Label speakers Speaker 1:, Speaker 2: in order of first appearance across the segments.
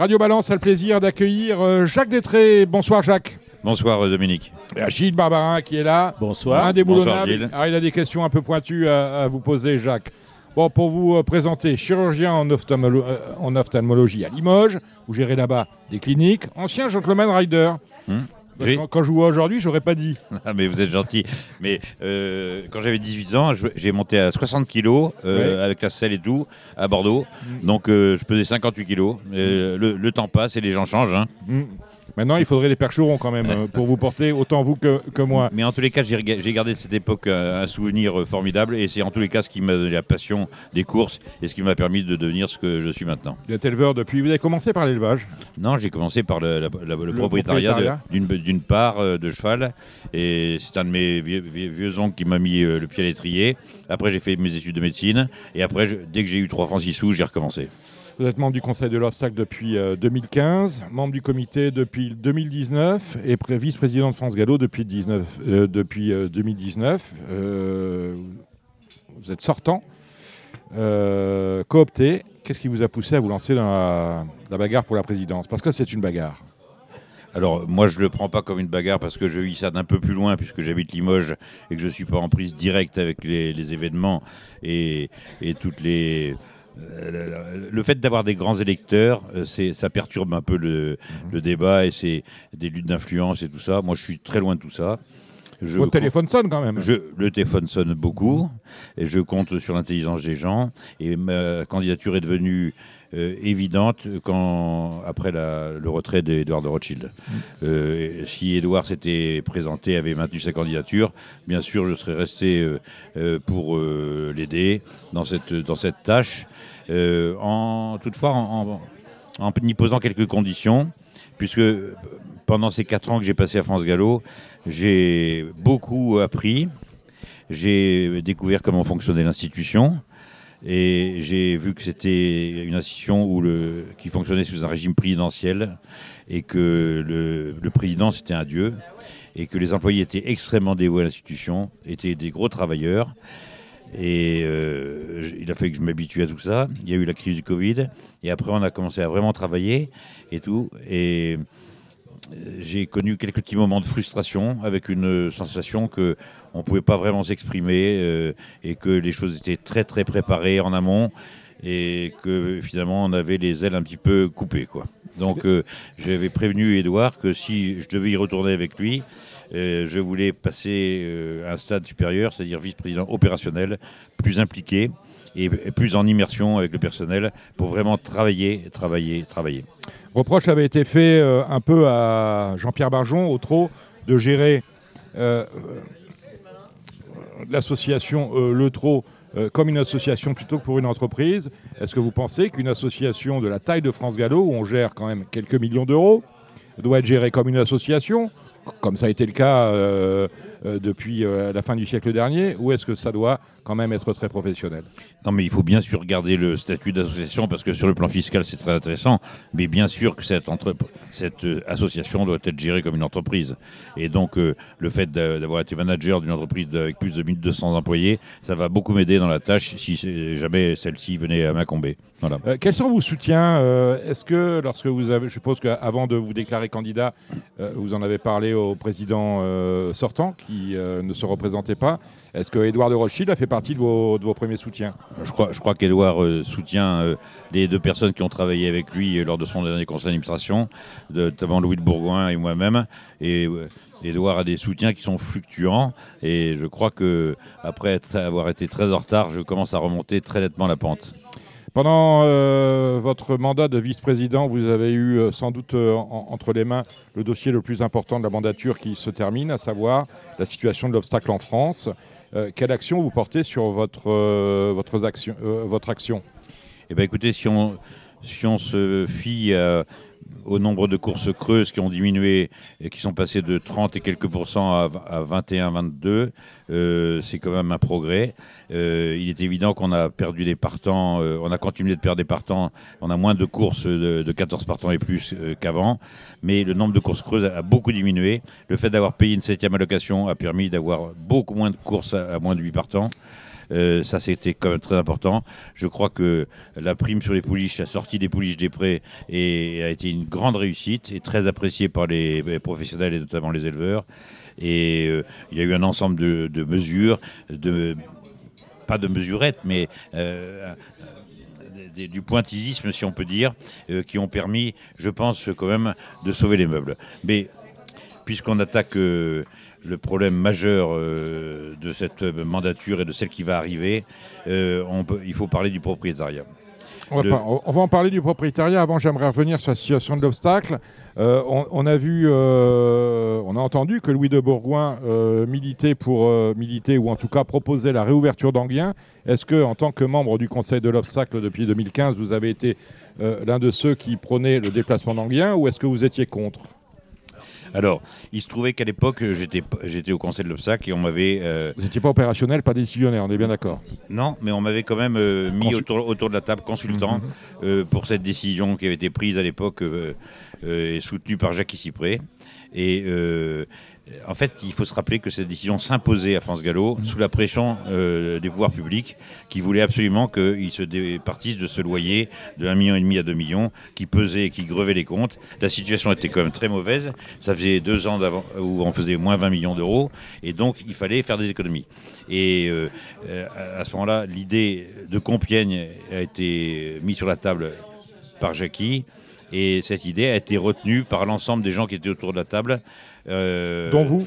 Speaker 1: Radio Balance a le plaisir d'accueillir euh, Jacques Détré. Bonsoir Jacques.
Speaker 2: Bonsoir euh, Dominique.
Speaker 1: Et Gilles Barbarin qui est là.
Speaker 3: Bonsoir.
Speaker 1: Indéboulonnable.
Speaker 2: Bonsoir, Gilles.
Speaker 1: Alors, il a des questions un peu pointues à, à vous poser Jacques. Bon, pour vous euh, présenter, chirurgien en, ophtalmolo- euh, en ophtalmologie à Limoges, vous gérez là-bas des cliniques, ancien gentleman rider.
Speaker 2: Hmm. Oui.
Speaker 1: Quand je vois aujourd'hui, j'aurais pas dit.
Speaker 2: Ah, mais vous êtes gentil. Mais euh, quand j'avais 18 ans, j'ai monté à 60 kilos euh,
Speaker 1: Ouais.
Speaker 2: avec la selle et tout à Bordeaux.
Speaker 1: Mm.
Speaker 2: Donc euh, je pesais 58 kilos. Euh, le, le temps passe et les gens changent. hein.
Speaker 1: Hmm. Maintenant, il faudrait des percherons quand même euh, pour vous porter, autant vous que, que moi.
Speaker 2: Mais en tous les cas, j'ai gardé de cette époque un, un souvenir euh, formidable. Et c'est en tous les cas ce qui m'a donné la passion des courses et ce qui m'a permis de devenir ce que je suis maintenant.
Speaker 1: Vous êtes éleveur depuis. Vous avez commencé par l'élevage?
Speaker 2: Non, j'ai commencé par le, la- la- le
Speaker 1: Le
Speaker 2: propriétariat d'une part euh, de cheval. Et c'est un de mes vieux, vieux- oncles qui m'a mis euh, le pied à l'étrier. Après, j'ai fait mes études de médecine. Et après, je- dès que j'ai eu 3 francs 6 sous, j'ai recommencé.
Speaker 1: Vous êtes membre du Conseil de l'Obstacle depuis euh, 2015, membre du comité depuis 2019 et pré- vice-président de France Gallo depuis, 19, euh, euh, 2019. Euh, vous êtes sortant, euh, coopté. Qu'est-ce qui vous a poussé à vous lancer dans la, bagarre pour la présidence? Parce que c'est une bagarre.
Speaker 2: Alors, moi, je le prends pas comme une bagarre parce que je vis ça d'un peu plus loin puisque j'habite Limoges et que je suis pas en prise directe avec les, événements et toutes les. Le fait d'avoir des grands électeurs, euh, c'est, ça perturbe un peu le, le débat et c'est des luttes d'influence et tout ça. Moi, je suis très loin de tout ça. Je
Speaker 1: Votre téléphone sonne quand même.
Speaker 2: Je, le téléphone sonne beaucoup et je compte sur l'intelligence des gens. Et ma candidature est devenue évidente quand, après la- le retrait d'Edouard de Rothschild. Euh, si Edouard s'était présenté, avait maintenu sa candidature, bien sûr, je serais resté euh, euh, pour euh, l'aider dans cette, dans cette tâche. Euh, en, toutefois, en, en, en y posant quelques conditions, puisque euh, pendant ces quatre ans que j'ai passé à France Gallo, j'ai beaucoup appris. J'ai découvert comment fonctionnait l'institution. Et j'ai vu que c'était une institution où qui fonctionnait sous un régime présidentiel et que le, président c'était un dieu et que les employés étaient extrêmement dévoués à l'institution, étaient des gros travailleurs. Et euh, il a fallu que je m'habitue à tout ça. Il y a eu la crise du Covid et après on a commencé à vraiment travailler et tout. Et euh, j'ai connu quelques petits moments de frustration avec une sensation que on ne pouvait pas vraiment s'exprimer euh, et que les choses étaient très très préparées en amont et que finalement on avait les ailes un petit peu coupées quoi. Donc euh, j'avais prévenu Edouard que si je devais y retourner avec lui, euh, je voulais passer euh, un stade supérieur, c'est-à-dire vice-président opérationnel, plus impliqué et, plus en immersion avec le personnel pour vraiment travailler, travailler, travailler.
Speaker 1: Reproche avait été fait un peu à Jean-Pierre Barjon, au trot, de gérer l'association euh, Le Trot euh, comme une association plutôt que pour une entreprise. Est-ce que vous pensez qu'une association de la taille de France Gallo, où on gère quand même quelques millions d'euros, doit être gérée comme une association, comme ça a été le cas euh, depuis la fin du siècle dernier, ou est-ce que ça doit quand même être très professionnel
Speaker 2: Non, mais il faut bien sûr garder le statut d'association parce que sur le plan fiscal, c'est très intéressant. Mais bien sûr que cette, cette euh, association doit être gérée comme une entreprise. Et donc, euh, le fait d'a- d'avoir été manager d'une entreprise avec plus de 1200 employés, ça va beaucoup m'aider dans la tâche si c'est- jamais celle-ci venait à m'incomber. Voilà.
Speaker 1: Euh, quels sont vos soutiens euh, Est-ce que lorsque vous avez, je suppose qu'avant de vous déclarer candidat, euh, vous en avez parlé au président euh, sortant qui euh, ne se représentait pas. Est-ce que Édouard de Rothschild a fait partie de vos, de vos premiers soutiens
Speaker 2: Je crois, je crois qu'Edouard euh, soutient euh, les deux personnes qui ont travaillé avec lui euh, lors de son dernier conseil d'administration, notamment Louis de Bourgoin et moi-même. Et Edouard a des soutiens qui sont fluctuants. Et je crois que après être- avoir été très en retard, je commence à remonter très nettement la pente.
Speaker 1: Pendant euh, votre mandat de vice-président, vous avez eu euh, sans doute euh, en- entre les mains le dossier le plus important de la mandature qui se termine, à savoir la situation de l'obstacle en France. Euh, quelle action vous portez sur votre, euh, votre, action, euh, votre action?
Speaker 2: Eh bien, écoutez, si on, si on se fie au nombre de courses creuses qui ont diminué et qui sont passées de 30 et quelques pourcents à, v- à 21, 22, euh, c'est quand même un progrès. Euh, il est évident qu'on a perdu des partants, euh, on a continué de perdre des partants, on a moins de courses de, de 14 partants et plus euh, qu'avant, mais le nombre de courses creuses a, a beaucoup diminué. Le fait d'avoir payé une septième allocation a permis d'avoir beaucoup moins de courses à, à moins de 8 partants. Euh, ça, c'était quand même très important. Je crois que la prime sur les pouliches, la sortie des pouliches des prés, et, a été une grande réussite et très appréciée par les, professionnels et notamment les éleveurs. Et euh, il y a eu un ensemble de, mesures, pas de mesurettes, mais euh, du pointillisme, si on peut dire, qui ont permis, je pense, quand même, de sauver les meubles. Mais puisqu'on attaque le problème majeur euh, de cette mandature et de celle qui va arriver, euh, il faut parler du propriétariat.
Speaker 1: On va, en parler du propriétariat. Avant, j'aimerais revenir sur la situation de l'obstacle. Euh, on, a vu, on a entendu que Louis de Bourgoin militait pour militer ou en tout cas proposait la réouverture d'Anguien. Est-ce que, en tant que membre du Conseil de l'obstacle depuis 2015, vous avez été l'un de ceux qui prônaient le déplacement d'Anguien ou est-ce que vous étiez contre?
Speaker 2: Alors, il se trouvait qu'à l'époque, j'étais, au conseil de l'obstacle et on m'avait.
Speaker 1: Euh, Vous n'étiez pas opérationnel, pas décisionnaire, on est bien d'accord
Speaker 2: Non, mais on m'avait quand même euh, mis autour, de la table consultant mhm. euh, pour cette décision qui avait été prise à l'époque et soutenue par Jacques Cypré. Et en fait, il faut se rappeler que cette décision s'imposait à France Gallo sous la pression euh, des pouvoirs publics qui voulaient absolument qu'ils se départissent de ce loyer de 1,5 million et demi à 2 millions qui pesait et qui grevait les comptes. La situation était quand même très mauvaise. Ça faisait deux ans où on faisait moins 20 millions d'euros et donc il fallait faire des économies. Et euh, à ce moment-là, l'idée de Compiègne a été mise sur la table par Jackie. Et cette idée a été retenue par l'ensemble des gens qui étaient autour de la table.
Speaker 1: Euh, Dont vous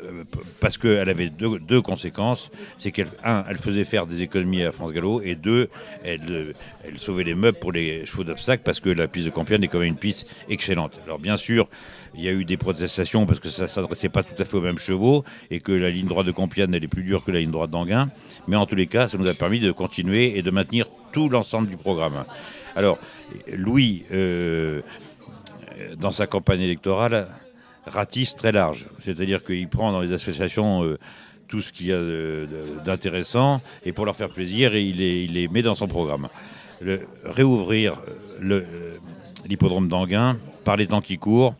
Speaker 2: euh, parce qu'elle avait deux, conséquences. C'est qu'elle, un, elle faisait faire des économies à France Gallo, et deux, elle, elle sauvait les meubles pour les chevaux d'obstacle, parce que la piste de Compiègne est quand même une piste excellente. Alors bien sûr, il y a eu des protestations parce que ça ne s'adressait pas tout à fait aux mêmes chevaux, et que la ligne droite de Compiègne, elle est plus dure que la ligne droite d'Anguin. Mais en tous les cas, ça nous a permis de continuer et de maintenir tout l'ensemble du programme. Alors, Louis, euh, dans sa campagne électorale, ratisse très large. C'est-à-dire qu'il prend dans les associations euh, tout ce qu'il y a d'intéressant et pour leur faire plaisir, il les, met dans son programme. Réouvrir euh, l'hippodrome d'Anguin par les temps qui courent,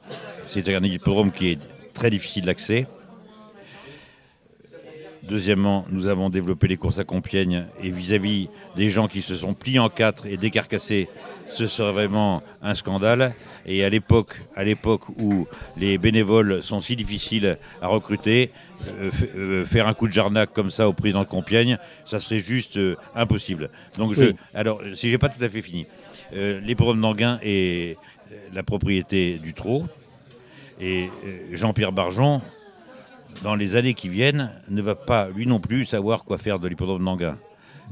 Speaker 2: c'est un hippodrome qui est très difficile d'accès. Deuxièmement, nous avons développé les courses à Compiègne et vis-à-vis des gens qui se sont pliés en quatre et décarcassés, ce serait vraiment un scandale. Et à l'époque, à l'époque où les bénévoles sont si difficiles à recruter, euh, euh, faire un coup de jarnac comme ça au président de Compiègne, ça serait juste euh, impossible. Donc, je, alors, si j'ai pas tout à fait fini, les programmes d'Anguin est la propriété du Trot. Et Jean-Pierre Barjon dans les années qui viennent, ne va pas, lui non plus, savoir quoi faire de l'hippodrome d'Anguin.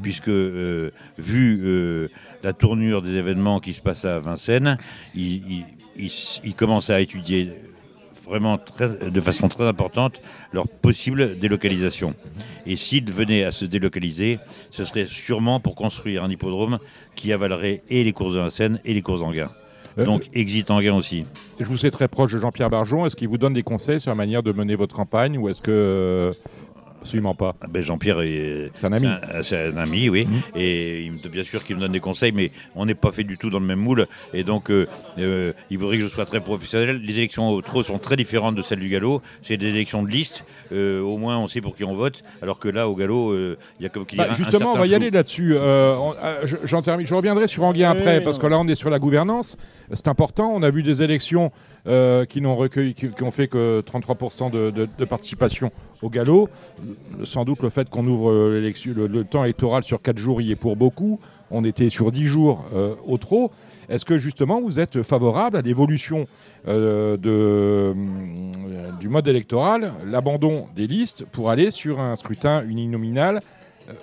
Speaker 2: Puisque, euh, vu euh, la tournure des événements qui se passent à Vincennes, il, commence à étudier vraiment de façon très importante leur possible délocalisation. Et s'il venait à se délocaliser, ce serait sûrement pour construire un hippodrome qui avalerait et les courses de Vincennes et les courses d'Anguin. Euh, Donc, exit Anguin aussi.
Speaker 1: Je vous sais très proche de Jean-Pierre Barjon. Est-ce qu'il vous donne des conseils sur la manière de mener votre campagne ou est-ce que euh, Absolument pas?
Speaker 2: Ah ben Jean-Pierre est,
Speaker 1: c'est un ami.
Speaker 2: C'est un, ami, oui. Mmh. Et il, bien sûr qu'il me donne des conseils, mais on n'est pas fait du tout dans le même moule. Et donc, euh, euh, il voudrait que je sois très professionnel. Les élections au trot sont très différentes de celles du galop. C'est des élections de liste. Euh, au moins, on sait pour qui on vote. Alors que là, au galop, il y a comme qu'il
Speaker 1: bah, Justement, on va y aller là-dessus. j'en termine. Je reviendrai sur Anguien après, parce que là, on est sur la gouvernance. C'est important. On a vu des élections qui n'ont recueilli, qui, ont fait que 33% de, participation au galop. Sans doute le fait qu'on ouvre le, temps électoral sur 4 jours y est pour beaucoup. On était sur 10 jours euh, au trop. Est-ce que justement vous êtes favorable à l'évolution euh, euh, du mode électoral, l'abandon des listes pour aller sur un scrutin uninominal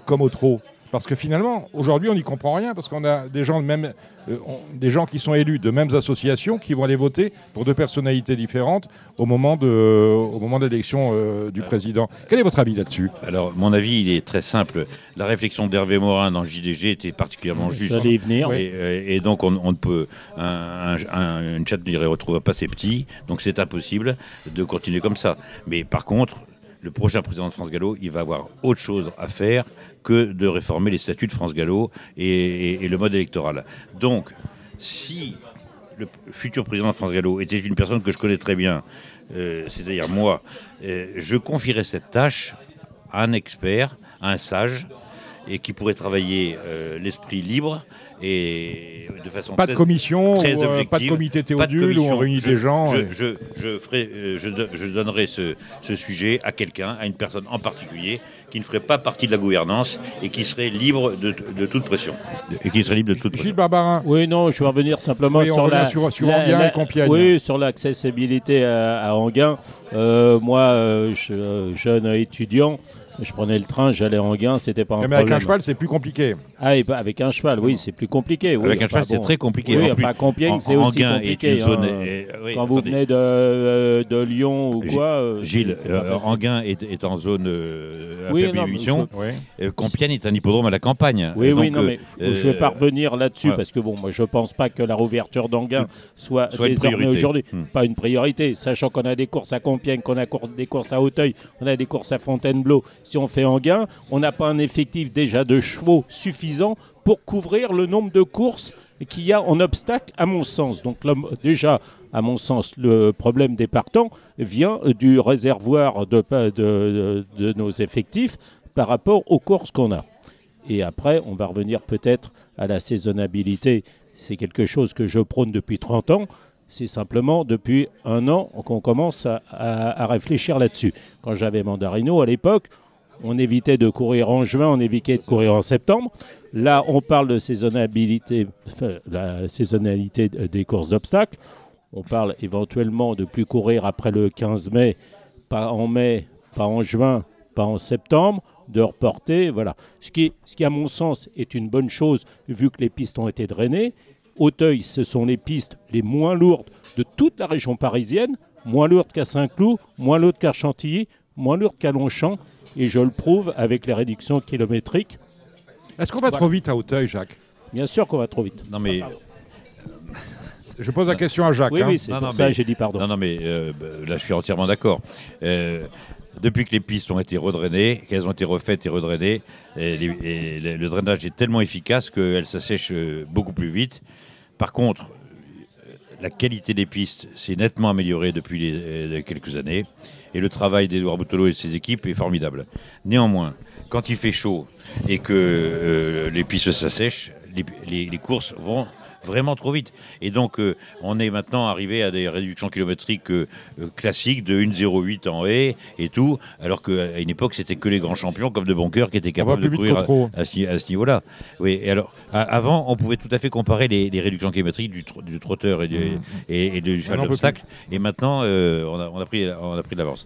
Speaker 1: comme au trop parce que finalement, aujourd'hui, on n'y comprend rien, parce qu'on a des gens, même, euh, des gens qui sont élus de mêmes associations qui vont aller voter pour deux personnalités différentes au moment de, au moment de l'élection euh, du président. Quel est votre avis là-dessus?
Speaker 2: Alors, mon avis, il est très simple. La réflexion d'Hervé Morin dans JDG était particulièrement juste.
Speaker 3: Ça venir.
Speaker 2: Et, donc, on, ne peut. Un, un, une chatte ne retrouve pas ses petits, donc c'est impossible de continuer comme ça. Mais par contre, le prochain président de France Gallo, il va avoir autre chose à faire que de réformer les statuts de France Gallo et, le mode électoral. Donc, si le futur président de France Gallo était une personne que je connais très bien, euh, c'est-à-dire moi, euh, je confierais cette tâche à un expert, à un sage, et qui pourrait travailler euh, l'esprit libre et de façon
Speaker 1: pas de
Speaker 2: très-
Speaker 1: commission,
Speaker 2: très
Speaker 1: ou, euh, pas de comité
Speaker 2: de
Speaker 1: théodule où on réunit
Speaker 2: Je-
Speaker 1: des gens.
Speaker 2: Je,
Speaker 1: et-
Speaker 2: je- je ferai, euh, je, do- je donnerai ce, ce sujet à quelqu'un, à une personne en particulier, qui ne ferait pas partie de la gouvernance et qui serait libre de, de toute pression. Et qui serait libre de toute
Speaker 1: Gilles
Speaker 2: pression.
Speaker 1: Barbarin,
Speaker 3: Oui, non, je vais revenir simplement
Speaker 1: Oui,
Speaker 3: sur
Speaker 1: revient
Speaker 3: la
Speaker 1: sur- sur
Speaker 3: la-
Speaker 1: Enghien
Speaker 3: la-
Speaker 1: et Compiègne.
Speaker 3: Oui, sur l'accessibilité à, à Enghien. Euh, moi, je- jeune étudiant, je prenais le train, j'allais à Enghien, c'était pas un
Speaker 1: mais
Speaker 3: problème.
Speaker 1: avec un cheval, c'est plus compliqué.
Speaker 3: Ah, et avec un cheval, oui, c'est plus compliqué. oui.
Speaker 2: Avec un
Speaker 3: Enfin,
Speaker 2: cheval, c'est
Speaker 3: bon.
Speaker 2: très compliqué.
Speaker 3: Oui,
Speaker 2: En plus,
Speaker 3: enfin, Compiègne,
Speaker 2: En-
Speaker 3: c'est aussi compliqué.
Speaker 2: une zone.
Speaker 3: hein.
Speaker 2: euh, oui,
Speaker 3: Quand vous venez de, euh, de Lyon ou quoi. euh,
Speaker 2: Gilles, euh, est, est en zone euh, à
Speaker 3: Oui,
Speaker 2: faible
Speaker 3: non, mais
Speaker 2: émission. Compiègne est un hippodrome à la campagne.
Speaker 3: Oui, oui, non,
Speaker 2: euh,
Speaker 3: mais je vais pas revenir là-dessus
Speaker 2: ouais.
Speaker 3: parce que bon, moi je pense pas que la réouverture d'Anguin soit, désormais aujourd'hui
Speaker 2: Hmm.
Speaker 3: pas une priorité, sachant qu'on a des courses à Compiègne, qu'on a des courses à Hauteuil, on a des courses à Fontainebleau. Si on fait Anguin, on n'a pas un effectif déjà de chevaux suffisant pour couvrir le nombre de courses qu'il y a en obstacle, à mon sens. Donc déjà, à mon sens, le problème des partants vient du réservoir de, nos effectifs par rapport aux courses qu'on a. Et après, on va revenir peut-être à la saisonnabilité. C'est quelque chose que je prône depuis 30 ans. C'est simplement depuis un an qu'on commence à réfléchir là-dessus. Quand j'avais Mandarino à l'époque, on évitait de courir en juin, on évitait de courir en septembre. Là, on parle de saisonnabilité, enfin, la saisonnalité des courses d'obstacles. On parle éventuellement de plus courir après le 15 mai, pas en mai, pas en juin, pas en septembre, de reporter. Voilà. Ce qui, ce qui, à mon sens, est une bonne chose vu que les pistes ont été drainées. Auteuil, ce sont les pistes les moins lourdes de toute la région parisienne, moins lourdes qu'à Saint-Cloud, moins lourdes qu'à Chantilly, moins lourdes qu'à Longchamp. Et je le prouve avec les réductions kilométriques.
Speaker 1: Est-ce qu'on va
Speaker 3: Voilà.
Speaker 1: trop vite à Hauteuil, Jacques?
Speaker 3: Bien sûr qu'on va trop vite.
Speaker 2: Non mais,
Speaker 1: Je pose la question à Jacques.
Speaker 3: Oui,
Speaker 1: hein.
Speaker 3: oui, c'est
Speaker 2: Non,
Speaker 3: pour
Speaker 2: non,
Speaker 3: ça j'ai dit pardon.
Speaker 2: non, non, mais euh, bah, là je suis entièrement d'accord. Euh, depuis que les pistes ont été redrainées, qu'elles ont été refaites et redrainées, et les- et le le drainage est tellement efficace qu'elles s'assèchent euh, beaucoup plus vite. Par contre, la qualité des pistes s'est nettement améliorée depuis les, quelques années et le travail d'Edouard Boutolo et de ses équipes est formidable. Néanmoins, quand il fait chaud et que euh, les pistes s'assèchent, les, courses vont vraiment trop vite. Et donc, euh, on est maintenant arrivé à des réductions kilométriques euh, euh, classiques de 1,08 en haie et tout, alors qu'à une époque, c'était que les grands champions comme de Boncoeur qui étaient capables de courir à, ce, à ce niveau-là. Oui, et alors, à- avant, on pouvait tout à fait comparer les, les réductions kilométriques du, tro- du trotteur et du,
Speaker 1: Mmh.
Speaker 2: et, et du cheval
Speaker 1: en peut
Speaker 2: d'obstacle. Et maintenant, euh, on, a, on a pris, on a pris de l'avance.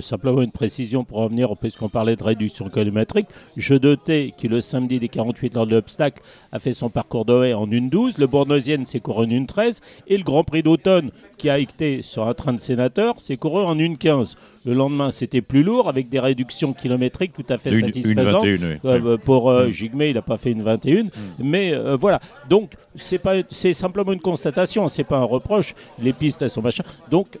Speaker 3: Simplement une précision pour revenir, puisqu'on parlait de réduction kilométrique. Je notais que le samedi des 48 heures de l'obstacle a fait son parcours de haie en 1,12. Le Bournoisienne s'est couru en 1,13. Et le Grand Prix d'automne, qui a été sur un train de sénateur, s'est couru en 1,15. Le lendemain, c'était plus lourd, avec des réductions kilométriques tout à fait
Speaker 2: Une, une
Speaker 3: satisfaisantes.
Speaker 2: 21, oui.
Speaker 3: Euh, pour euh,
Speaker 2: Mm.
Speaker 3: Jigme, il n'a pas fait une 21. Mais euh, voilà. Donc, c'est pas, c'est simplement une constatation. C'est pas un reproche. Les pistes, elles sont machin. Donc,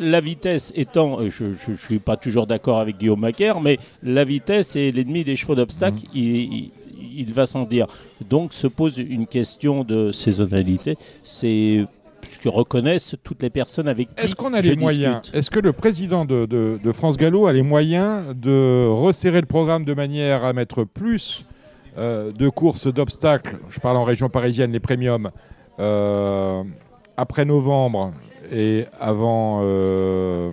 Speaker 3: la vitesse étant, euh, je ne suis pas toujours d'accord avec Guillaume Macaire, mais la vitesse est l'ennemi des chevaux d'obstacle.
Speaker 1: Mm.
Speaker 3: Il, il- il va sans dire. Donc, se pose une question de saisonnalité. C'est ce que reconnaissent toutes les personnes avec qui
Speaker 1: Est-ce qu'on a les moyens. Est-ce que le président de, de- de France Gallo a les moyens de resserrer le programme de manière à mettre plus euh, de courses d'obstacles Je parle en région parisienne, les premiums, euh, après novembre et avant. euh,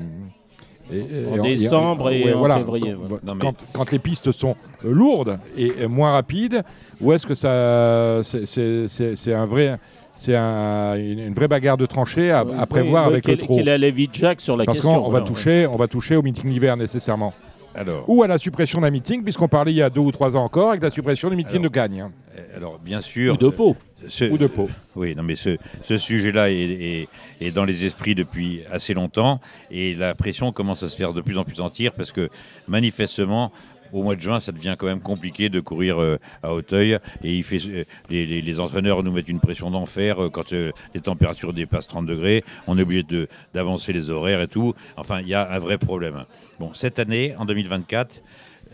Speaker 1: et- et-
Speaker 3: En décembre et en février,
Speaker 1: Quand,
Speaker 3: voilà.
Speaker 2: Non, mais-
Speaker 1: quand- quand les pistes sont lourdes et, et moins rapides, ou est-ce que ça, c'est- un vrai, c'est un- une, une vraie bagarre de tranchée à, prévoir
Speaker 3: oui,
Speaker 1: avec
Speaker 3: quel-
Speaker 1: le trot
Speaker 3: Quel est l'avis de Jacques sur la
Speaker 1: Parce
Speaker 3: question
Speaker 1: qu'on va toucher, on va toucher au meeting d'hiver nécessairement,
Speaker 2: Alors,
Speaker 1: ou à la suppression d'un meeting, puisqu'on parlait il y a deux ou trois ans encore avec la suppression du meeting
Speaker 2: Alors,
Speaker 1: de Gagne.
Speaker 2: euh, alors, bien sûr.
Speaker 3: Ou de peau.
Speaker 2: Ce-
Speaker 1: Ou de peau.
Speaker 2: Oui, non, mais ce, ce sujet-là est, est- est dans les esprits depuis assez longtemps et la pression commence à se faire de plus en plus entière parce que manifestement, au mois de juin, ça devient quand même compliqué de courir euh, à Hauteuil et il fait, euh, les, les- les entraîneurs nous mettent une pression d'enfer euh, quand les températures dépassent 30 degrés. On est obligé de- d'avancer les horaires et tout. Enfin, il y a un vrai problème. Bon, cette année, en 2024,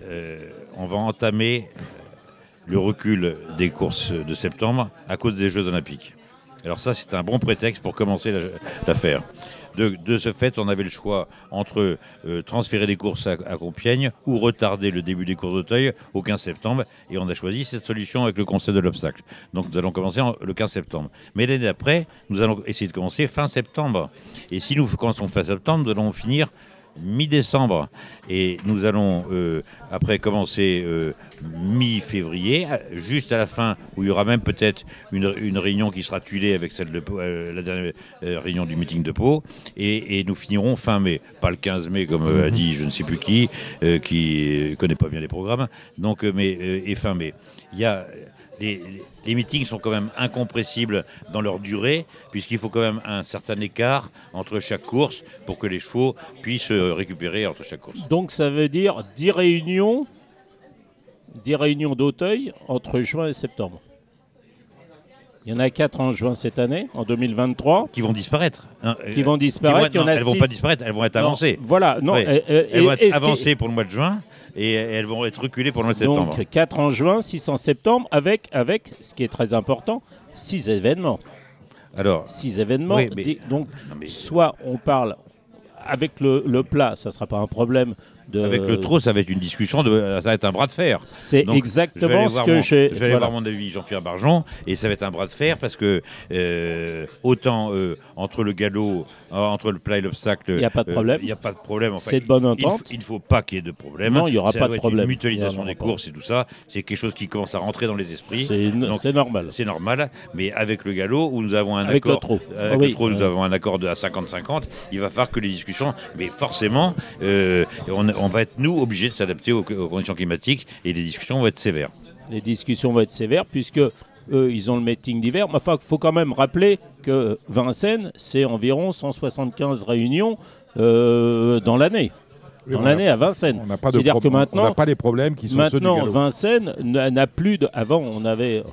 Speaker 2: euh, on va entamer le recul des courses de septembre à cause des Jeux Olympiques. Alors ça, c'est un bon prétexte pour commencer la- l'affaire. De, ce fait, on avait le choix entre euh, transférer des courses à, Compiègne ou retarder le début des courses d'Auteuil au 15 septembre. Et on a choisi cette solution avec le Conseil de l'obstacle. Donc nous allons commencer en- le 15 septembre. Mais l'année d'après, nous allons essayer de commencer fin septembre. Et si nous commençons fin septembre, nous allons finir mi-décembre. Et nous allons euh, après commencer euh, mi-février, juste à la fin, où il y aura même peut-être une, réunion qui sera tuilée avec celle de euh, la dernière réunion du meeting de Pau. Et, nous finirons fin mai. Pas le 15 mai, comme a dit je ne sais plus qui, qui connaît pas bien les programmes. Donc, mais, et fin mai. Il y a les, meetings sont quand même incompressibles dans leur durée, puisqu'il faut quand même un certain écart entre chaque course pour que les chevaux puissent euh, récupérer entre chaque course.
Speaker 3: Donc ça veut dire 10 réunions, 10 réunions d'Auteuil entre juin et septembre. Il y en a 4 en juin cette année, en 2023,
Speaker 2: Qui vont disparaître. hein.
Speaker 3: qui vont
Speaker 2: Qui
Speaker 3: disparaître.
Speaker 2: Non,
Speaker 3: a
Speaker 2: elles vont
Speaker 3: six-
Speaker 2: pas disparaître, elles vont être
Speaker 3: Non,
Speaker 2: avancées.
Speaker 3: Voilà, non.
Speaker 2: Elles vont être
Speaker 3: qui-
Speaker 2: avancées pour le mois de juin et elles vont être reculées pour le mois de septembre.
Speaker 3: Donc 4 en juin, 6 en septembre, avec, avec, ce qui est très important, 6 événements.
Speaker 2: Alors,
Speaker 3: 6 événements.
Speaker 2: Oui, mais-
Speaker 3: Di- Donc,
Speaker 2: mais
Speaker 3: soit on parle avec le, le plat, ça ne sera pas un problème. De,
Speaker 2: avec le trot, ça va être une discussion, de, ça va être un bras de fer.
Speaker 3: C'est exactement ce que j'ai.
Speaker 2: Je vais aller voir mon ami Jean-Pierre Barjon et ça va être un bras de fer parce que euh, autant euh, entre le galop, euh, entre le plat et l'obstacle,
Speaker 3: Il y a pas de
Speaker 2: euh,
Speaker 3: problème.
Speaker 2: Il n'y a pas de problème. Enfin,
Speaker 3: C'est de bonne entente.
Speaker 2: Il ne faut pas qu'il y ait de problème.
Speaker 3: Non, il y aura
Speaker 2: Ça
Speaker 3: pas de problème.
Speaker 2: Une mutualisation des courses et tout ça, c'est quelque chose qui commence à rentrer dans les esprits.
Speaker 3: C'est normal.
Speaker 2: C'est normal, mais avec le galop où nous avons un
Speaker 3: Avec le
Speaker 2: accord, avec
Speaker 3: Ah
Speaker 2: le
Speaker 3: oui,
Speaker 2: trot, nous avons un accord de à 50-50. Il va falloir que les discussions, mais forcément, euh, on, on va être nous obligés de s'adapter aux, aux conditions climatiques et les discussions vont être sévères.
Speaker 3: Les discussions vont être sévères puisque eux, ils ont le meeting d'hiver. Mais enfin, il faut quand même rappeler que Vincennes, c'est environ 175 réunions euh, dans l'année.
Speaker 1: Oui,
Speaker 3: Dans l'année à Vincennes.
Speaker 1: On n'a pas de
Speaker 3: C'est-à-dire que
Speaker 1: problème- On
Speaker 3: maintenant,
Speaker 1: n'a pas les problèmes qui sont ceux du
Speaker 3: Maintenant. Vincennes n'a n'a plus de. Avant, on avait.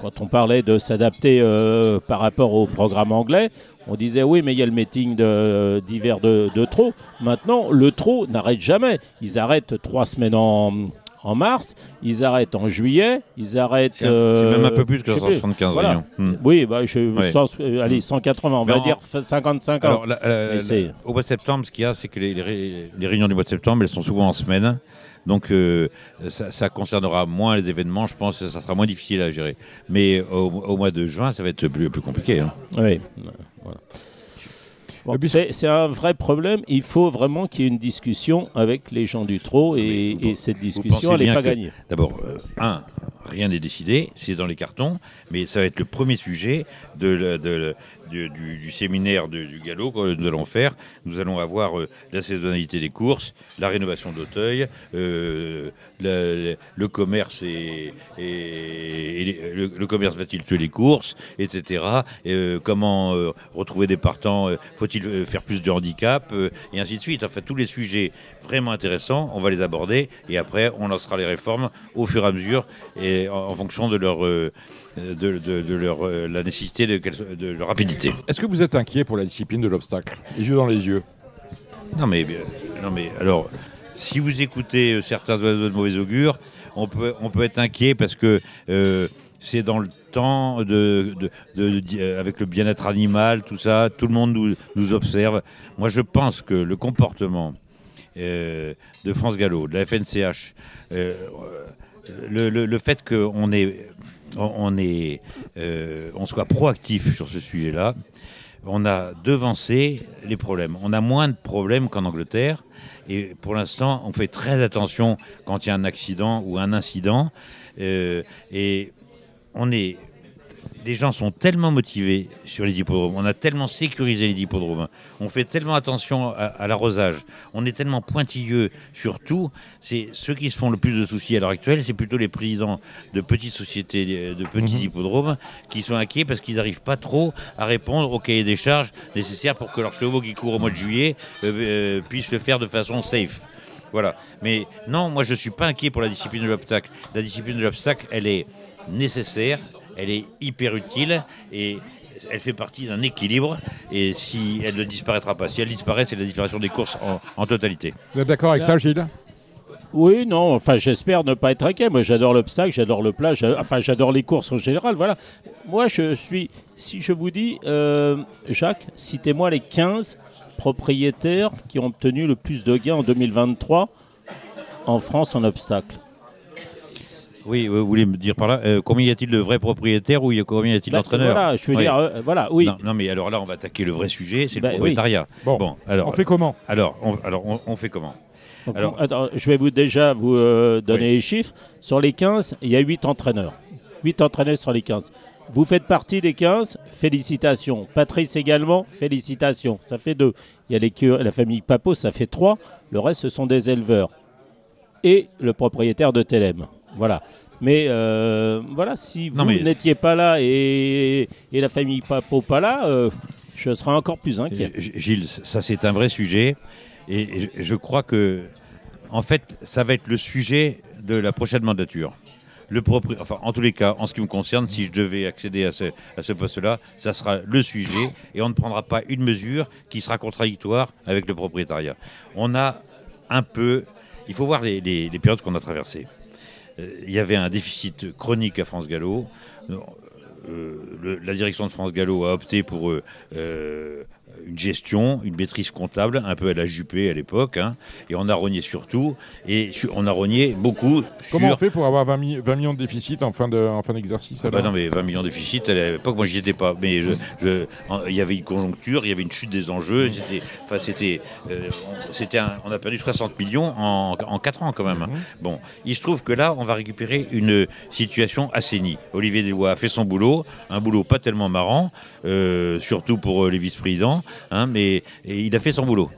Speaker 3: Quand on parlait de s'adapter euh, par rapport au programme anglais, on disait oui, mais il y a le meeting de- d'hiver de, de trop. Maintenant, le trop n'arrête jamais. Ils arrêtent trois semaines en, en mars, ils arrêtent en juillet, ils arrêtent.
Speaker 2: C'est
Speaker 3: euh,
Speaker 2: même un peu plus que
Speaker 3: je sais plus.
Speaker 2: 175
Speaker 3: Voilà.
Speaker 2: réunions. Hmm.
Speaker 3: Oui, bah, je, euh, allez, 180, on va
Speaker 2: en-
Speaker 3: dire 55 ans.
Speaker 2: Alors, la- la-
Speaker 3: Mais
Speaker 2: la-
Speaker 3: c'est-
Speaker 2: au mois de septembre, ce qu'il y a, c'est que les, les ré- les réunions du mois de septembre, elles sont souvent en semaine. Donc, euh, ça, ça concernera moins les événements, je pense que ça sera moins difficile à gérer. Mais au, au mois de juin, ça va être plus, plus compliqué. hein.
Speaker 3: Oui, voilà. Bon,
Speaker 1: Et puis-
Speaker 3: c'est un vrai problème. Il faut vraiment qu'il y ait une discussion avec les gens du trot et,
Speaker 2: vous-
Speaker 3: et cette
Speaker 2: Vous
Speaker 3: discussion,
Speaker 2: pensez
Speaker 3: elle n'est
Speaker 2: bien
Speaker 3: pas gagnée.
Speaker 2: D'abord, euh, un, rien n'est décidé, c'est dans les cartons, mais ça va être le premier sujet de la- de la- du, séminaire du galop que nous allons faire. Nous allons avoir euh, la saisonnalité des courses, la rénovation d'Auteuil, euh, le, commerce et, le, commerce va-t-il tuer les courses, etc. Et, euh, comment retrouver des partants Faut-il faire plus de handicap Et ainsi de suite. Enfin, tous les sujets vraiment intéressants, on va les aborder et après, on lancera les réformes au fur et à mesure et en, en fonction de leur, de, de- de leur euh, la nécessité de, de leur rapidité.
Speaker 1: Est-ce que vous êtes inquiet pour la discipline de l'obstacle? Les yeux dans les yeux.
Speaker 2: Non mais, euh, non mais alors, si vous écoutez euh, certains oiseaux de mauvais augure, on peut, on peut être inquiet parce que euh, c'est dans le temps de, de- de- de- euh, avec le bien-être animal, tout ça, tout le monde nous, nous observe. Moi, je pense que le comportement euh, de France Gallo, de la FNCH, euh, le, le- le fait qu'on est, on, est, euh, on soit proactif sur ce sujet-là, on a devancé les problèmes. On a moins de problèmes qu'en Angleterre. Et pour l'instant, on fait très attention quand il y a un accident ou un incident. Euh, et on est. Les gens sont tellement motivés sur les hippodromes. On a tellement sécurisé les hippodromes. On fait tellement attention à, à l'arrosage. On est tellement pointilleux sur tout. C'est ceux qui se font le plus de soucis à l'heure actuelle, c'est plutôt les présidents de petites sociétés, de petits
Speaker 1: Mhm.
Speaker 2: hippodromes, qui sont inquiets parce qu'ils n'arrivent pas trop à répondre au cahier des charges nécessaires pour que leurs chevaux qui courent au mois de juillet euh, euh, puissent le faire de façon safe. Voilà. Mais non, moi je ne suis pas inquiet pour la discipline de l'obstacle. La discipline de l'obstacle, elle est nécessaire, elle est hyper utile et elle fait partie d'un équilibre. Et si elle ne disparaîtra pas, si elle disparaît, c'est la disparition des courses en, en totalité.
Speaker 1: Vous êtes d'accord avec ça, Gilles?
Speaker 3: Oui, non, enfin j'espère ne pas être inquiet. Moi j'adore l'obstacle, j'adore le plat, enfin j'adore les courses en général. Voilà. Moi je suis, si je vous dis, euh, Jacques, citez-moi les 15 propriétaires qui ont obtenu le plus de gains en 2023 en France en obstacle.
Speaker 2: Oui, vous voulez me dire par là, euh, combien y a-t-il de vrais propriétaires ou y a- combien y a-t-il
Speaker 3: Bah,
Speaker 2: d'entraîneurs
Speaker 3: Voilà, je veux
Speaker 2: Oui.
Speaker 3: dire, euh, voilà, oui.
Speaker 2: Non, non, mais alors là, on va attaquer le vrai sujet, c'est
Speaker 3: Bah,
Speaker 2: le
Speaker 3: oui.
Speaker 2: propriétariat.
Speaker 1: Bon,
Speaker 2: alors,
Speaker 1: On fait comment?
Speaker 2: alors, on, alors on, on fait comment?
Speaker 3: Donc,
Speaker 2: Alors-
Speaker 3: attends, je vais vous déjà vous euh, donner les chiffres. Sur les 15, il y a 8 entraîneurs. 8 entraîneurs sur les 15. Vous faites partie des 15, félicitations. Patrice également, félicitations. Ça fait deux. Il y a l'écu- la famille Papo, ça fait trois. Le reste, ce sont des éleveurs. Et le propriétaire de Telem. Voilà. Mais euh, voilà, si vous n'étiez pas là et, et la famille Papo pas là, euh, je serais encore plus inquiet.
Speaker 2: Gilles, ça c'est un vrai sujet. Et je- je crois que, en fait, ça va être le sujet de la prochaine mandature. Le propri- enfin, en tous les cas, en ce qui me concerne, si je devais accéder à ce, à ce poste-là, ça sera le sujet et on ne prendra pas une mesure qui sera contradictoire avec le propriétariat. On a un peu, il faut voir les, les- les périodes qu'on a traversées. Euh, Il y avait un déficit chronique à France Gallo. Euh, la direction de France Gallo a opté pour euh, une gestion, une maîtrise comptable, un peu à la Juppé à l'époque, hein, et on a rogné sur tout, et su- on a rogné beaucoup
Speaker 1: Comment
Speaker 2: sur...
Speaker 1: on fait pour avoir 20, mi- 20 millions de déficit en fin de- en fin d'exercice
Speaker 2: Ah bah non mais 20 millions de déficit à l'époque moi j'y étais pas mais il y avait une conjoncture il y avait une chute des enjeux c'était enfin c'était euh, on, a perdu 60 millions en, en 4 ans quand même hein. bon il se trouve que là on va récupérer une situation assainie Olivier Deslois a fait son boulot un boulot pas tellement marrant euh, surtout pour euh, les vice-présidents hein, mais et il a fait son boulot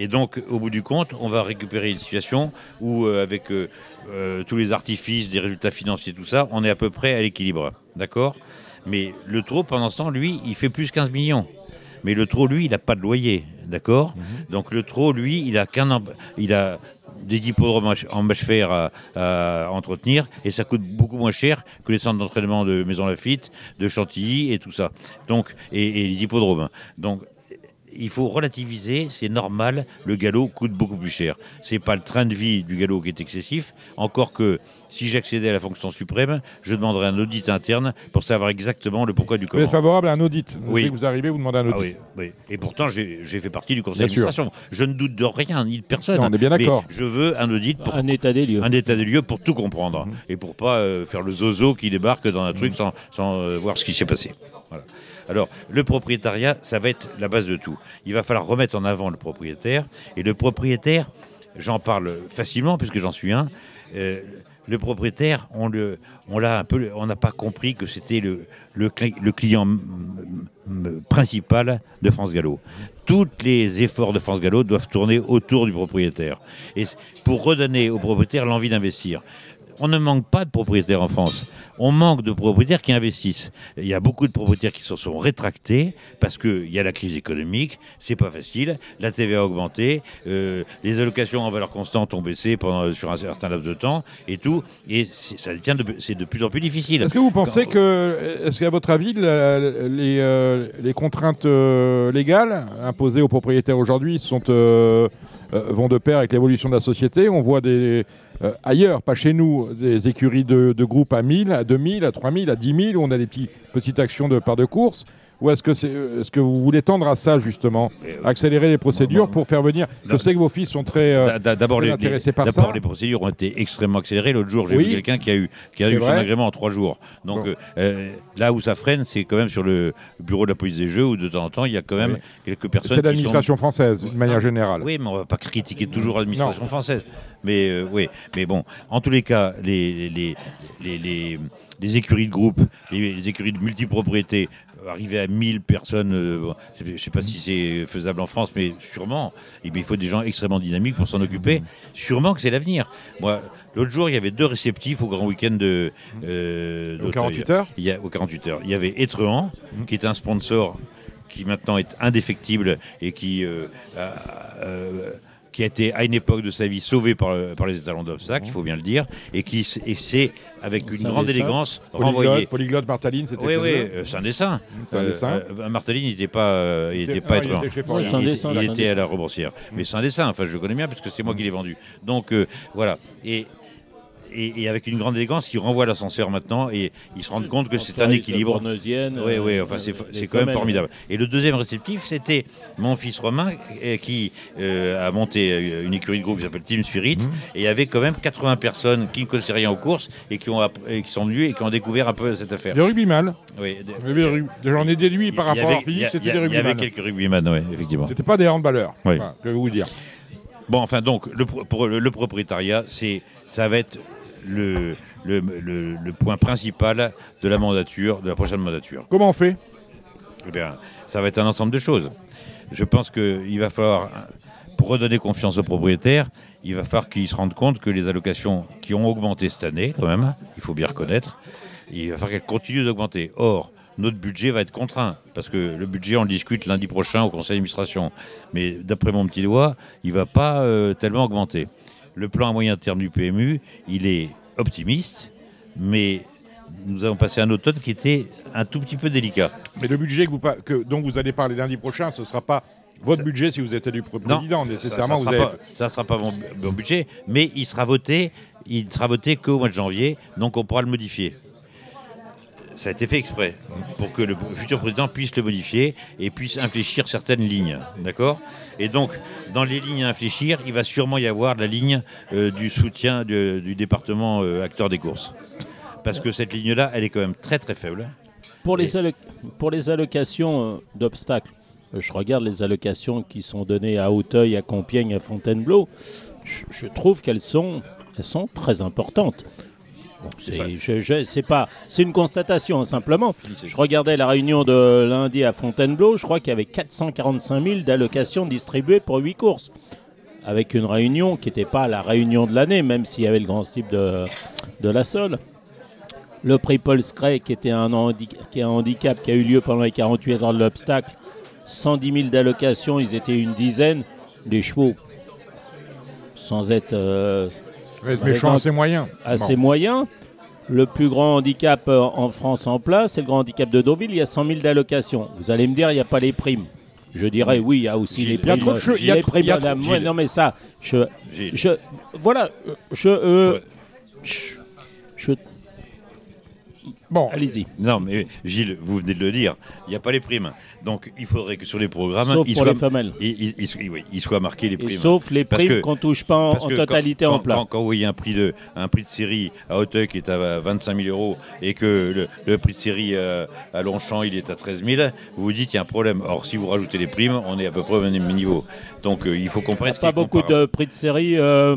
Speaker 2: et donc, au bout du compte, on va récupérer une situation où, euh, avec euh, euh, tous les artifices, des résultats financiers, tout ça, on est à peu près à l'équilibre. D'accord? Mais le trop, pendant ce temps, lui, il fait plus 15 millions. Mais le trop, lui, il n'a pas de loyer. D'accord? Donc, le trop, lui, il a qu'un. Il a des hippodromes en ch- en mâche fer à, à entretenir et ça coûte beaucoup moins cher que les centres d'entraînement de Maison Lafitte, de Chantilly et tout ça. Donc, et, et les hippodromes. Donc, il faut relativiser, c'est normal, le galop coûte beaucoup plus cher. C'est pas le train de vie du galop qui est excessif, encore que si j'accédais à la fonction suprême, je demanderais un audit interne pour savoir exactement le pourquoi du
Speaker 1: Vous
Speaker 2: comment.
Speaker 1: êtes favorable à un audit
Speaker 2: Oui.
Speaker 1: Dès que vous arrivez, vous demandez un
Speaker 2: Ah
Speaker 1: audit.
Speaker 2: oui, oui. Et pourtant, j'ai fait partie du conseil d'administration. Je ne doute de rien, ni de personne.
Speaker 1: Non, on est bien d'accord.
Speaker 2: Je veux un audit pour
Speaker 3: Un état des lieux.
Speaker 2: un état des lieux pour tout comprendre
Speaker 1: Mhm.
Speaker 2: et pour pas euh, faire le zozo qui débarque dans un truc sans, sans, euh, voir ce qui s'est passé. Voilà. Alors, le propriétariat, ça va être la base de tout. Il va falloir remettre en avant le propriétaire. Et le propriétaire, j'en parle facilement puisque j'en suis un. euh, le propriétaire, on n'a pas compris que c'était le, le, cli- le client principal de France Gallo. Tous les efforts de France Gallo doivent tourner autour du propriétaire. Et pour redonner au propriétaire l'envie d'investir. On ne manque pas de propriétaires en France. On manque de propriétaires qui investissent. Il y a beaucoup de propriétaires qui se sont rétractés parce qu'il y a la crise économique, c'est pas facile, la TVA a augmenté, euh, les allocations en valeur constante ont baissé pendant, sur un certain laps de temps et tout, et c'est- ça de, c'est de plus en plus difficile.
Speaker 1: Est-ce que vous pensez
Speaker 2: Quand-
Speaker 1: que, est-ce qu'à votre avis, la- les, euh, les contraintes euh, légales imposées aux propriétaires aujourd'hui sont, vont de pair avec l'évolution de la société? On voit des, euh, ailleurs, pas chez nous, des écuries de, de groupe à 1000, à 2000, à 3000, à 10 000, où on a des petits, petites actions de part de course ou est-ce que, c'est, est-ce que vous voulez tendre à ça, justement
Speaker 2: Euh,
Speaker 1: Accélérer les procédures pour faire venir. Je sais que vos fils sont très. euh,
Speaker 2: D'abord,
Speaker 1: très
Speaker 2: les,
Speaker 1: intéressé par
Speaker 2: d'abord,
Speaker 1: ça.
Speaker 2: les procédures ont été extrêmement accélérées. L'autre jour, j'ai
Speaker 1: Oui.
Speaker 2: vu quelqu'un qui a eu, qui a
Speaker 1: C'est
Speaker 2: eu son
Speaker 1: vrai.
Speaker 2: agrément en trois jours. Donc
Speaker 1: Bon.
Speaker 2: euh, euh, là où ça freine, c'est quand même sur le bureau de la police des jeux où de temps en temps, il y a quand même
Speaker 1: Oui.
Speaker 2: quelques personnes.
Speaker 1: c'est
Speaker 2: qui
Speaker 1: l'administration française, d'une manière générale.
Speaker 2: Oui, mais on va pas critiquer toujours l'administration française. Mais euh, oui, mais bon, en tous les cas, les, les, les, les, les écuries de groupe, les, les écuries de multipropriété, euh, arriver à 1000 personnes, euh, je ne sais pas si c'est faisable en France, mais sûrement. Et bien, il faut des gens extrêmement dynamiques pour s'en occuper. Sûrement que c'est l'avenir. Moi, l'autre jour, il y avait deux réceptifs au grand week-end de. Euh,
Speaker 1: Au
Speaker 2: d'Auteuil.
Speaker 1: 48 heures
Speaker 2: Il y a, aux 48 heures. Il y avait Etrehan,
Speaker 1: Mhm.
Speaker 2: qui est un sponsor qui maintenant est indéfectible et qui euh, a, euh, qui a été à une époque de sa vie sauvé par, par les étalons d'obstacles, il faut bien le dire, et qui s'est avec une grande
Speaker 3: dessin.
Speaker 2: élégance renvoyé.
Speaker 1: Polyglotte, polyglotte Martaline, c'était
Speaker 2: Oui, oui, euh, c'est un dessin.
Speaker 1: C'est un dessin.
Speaker 2: euh, Marteline, il n'était pas, euh, il
Speaker 1: Il
Speaker 2: était
Speaker 1: était-
Speaker 2: pas
Speaker 1: ah, il était
Speaker 3: un
Speaker 2: Il,
Speaker 3: dessin,
Speaker 2: était à la Roboursière. Mais c'est un dessin, enfin je le connais bien parce que c'est moi qui l'ai vendu. Donc euh, voilà. Et, et, et avec une grande élégance, il renvoie l'ascenseur maintenant et il se rend compte que c'est un équilibre. Oui, oui,
Speaker 3: euh,
Speaker 2: enfin c'est quand même formidable. Et le deuxième réceptif, c'était mon fils Romain euh, qui euh, a monté euh, une écurie de groupe qui s'appelle Team Spirit
Speaker 1: Mhm.
Speaker 2: et il y avait quand même 80 personnes qui ne connaissaient rien aux courses et qui, ont, et qui sont venues et qui ont découvert un peu cette affaire.
Speaker 1: Des rugbyman.
Speaker 2: Oui,
Speaker 1: J'en ai déduit par rapport à
Speaker 2: avait- il y
Speaker 1: Philippe,
Speaker 2: a-
Speaker 1: c'était des
Speaker 2: a- Il y avait
Speaker 1: rugbyman.
Speaker 2: quelques rugbyman, oui, effectivement.
Speaker 1: C'était pas des handballeurs.
Speaker 2: Oui.
Speaker 1: Voilà, je vais vous dire.
Speaker 2: Bon, enfin, donc, le, pro- pour le, le propriétariat, c'est, ça va être le, le, le- le point principal de la mandature, de la prochaine mandature.
Speaker 1: Comment on fait?
Speaker 2: Eh bien, ça va être un ensemble de choses. Je pense qu'il va falloir, pour redonner confiance aux propriétaires, il va falloir qu'ils se rendent compte que les allocations qui ont augmenté cette année, quand même, il faut bien reconnaître, il va falloir qu'elles continuent d'augmenter. Or, notre budget va être contraint, parce que le budget, on le discute lundi prochain au conseil d'administration. Mais d'après mon petit doigt, il ne va pas euh, tellement augmenter. Le plan à moyen terme du PMU, il est optimiste, mais nous avons passé un automne qui était un tout petit peu délicat.
Speaker 1: Mais le budget que vous, pa- que, dont vous allez parler lundi prochain, ce ne sera pas votre budget si vous êtes élu pr- président. Nécessairement,
Speaker 2: ça,
Speaker 1: avez.
Speaker 2: ça sera pas mon, mon budget, mais il sera voté, il sera voté qu'au mois de janvier, donc on pourra le modifier. Ça a été fait exprès pour que le futur président puisse le modifier et puisse infléchir certaines lignes, d'accord? Et donc, dans les lignes à infléchir, il va sûrement y avoir la ligne euh, du soutien de- du département euh, acteur des courses, parce que cette ligne-là, elle est quand même très très faible.
Speaker 3: Pour les, alloc- pour les allocations euh, d'obstacles, je regarde les allocations qui sont données à Auteuil, à Compiègne, à Fontainebleau. Je, je trouve qu'elles sont, elles sont très importantes. Bon,
Speaker 2: C'est ça.
Speaker 3: c'est je- je- c'est pas, c'est une constatation hein, simplement. Je regardais la réunion de lundi à Fontainebleau. Je crois qu'il y avait 445 000 d'allocations distribuées pour 8 courses. Avec une réunion qui n'était pas la réunion de l'année, même s'il y avait le grand type de, de la Sole. Le prix Paul Scray, qui était un, handi- qui est un handicap qui a eu lieu pendant les 48 heures de l'obstacle, 110 000 d'allocations, ils étaient une dizaine. Les chevaux, sans être euh,
Speaker 1: Être
Speaker 3: Bah,
Speaker 1: méchant, c'est moyen.
Speaker 3: assez
Speaker 1: Bon.
Speaker 3: moyen. Le plus grand handicap euh, en France en place, c'est le grand handicap de Deauville, il y a 100 000 d'allocations. Vous allez me dire, il n'y a pas les primes. Je dirais, oui, il y a aussi
Speaker 2: Gilles,
Speaker 3: les
Speaker 2: il y
Speaker 3: primes.
Speaker 2: a trop de
Speaker 1: choses- il y a
Speaker 3: les primes
Speaker 1: y a
Speaker 3: madame.
Speaker 2: trop-
Speaker 3: non, mais ça, je, voilà, euh, je, euh, je-
Speaker 1: Bon,
Speaker 3: allez-y.
Speaker 2: Non, mais Gilles, vous venez de le dire, il n'y a pas les primes. Donc il faudrait que sur les programmes,
Speaker 3: Sauf
Speaker 2: il
Speaker 3: pour
Speaker 2: soit,
Speaker 3: les femelles.
Speaker 2: il, il- il- oui, il soit marqué les
Speaker 3: Et
Speaker 2: primes.
Speaker 3: sauf les primes qu'on touche pas en, totalité
Speaker 2: quand,
Speaker 3: en plat.
Speaker 2: Quand, quand vous voyez un prix de, un prix de série à Auteuil qui est à 25 000 euros et que le, le prix de série euh, à Longchamp il est à 13 000, vous vous dites il y a un problème. Or, si vous rajoutez les primes, on est à peu près au même niveau. Donc euh, il faut qu'on
Speaker 3: Il n'y a
Speaker 2: prenne
Speaker 3: pas beaucoup
Speaker 2: comparable.
Speaker 3: de prix de série euh,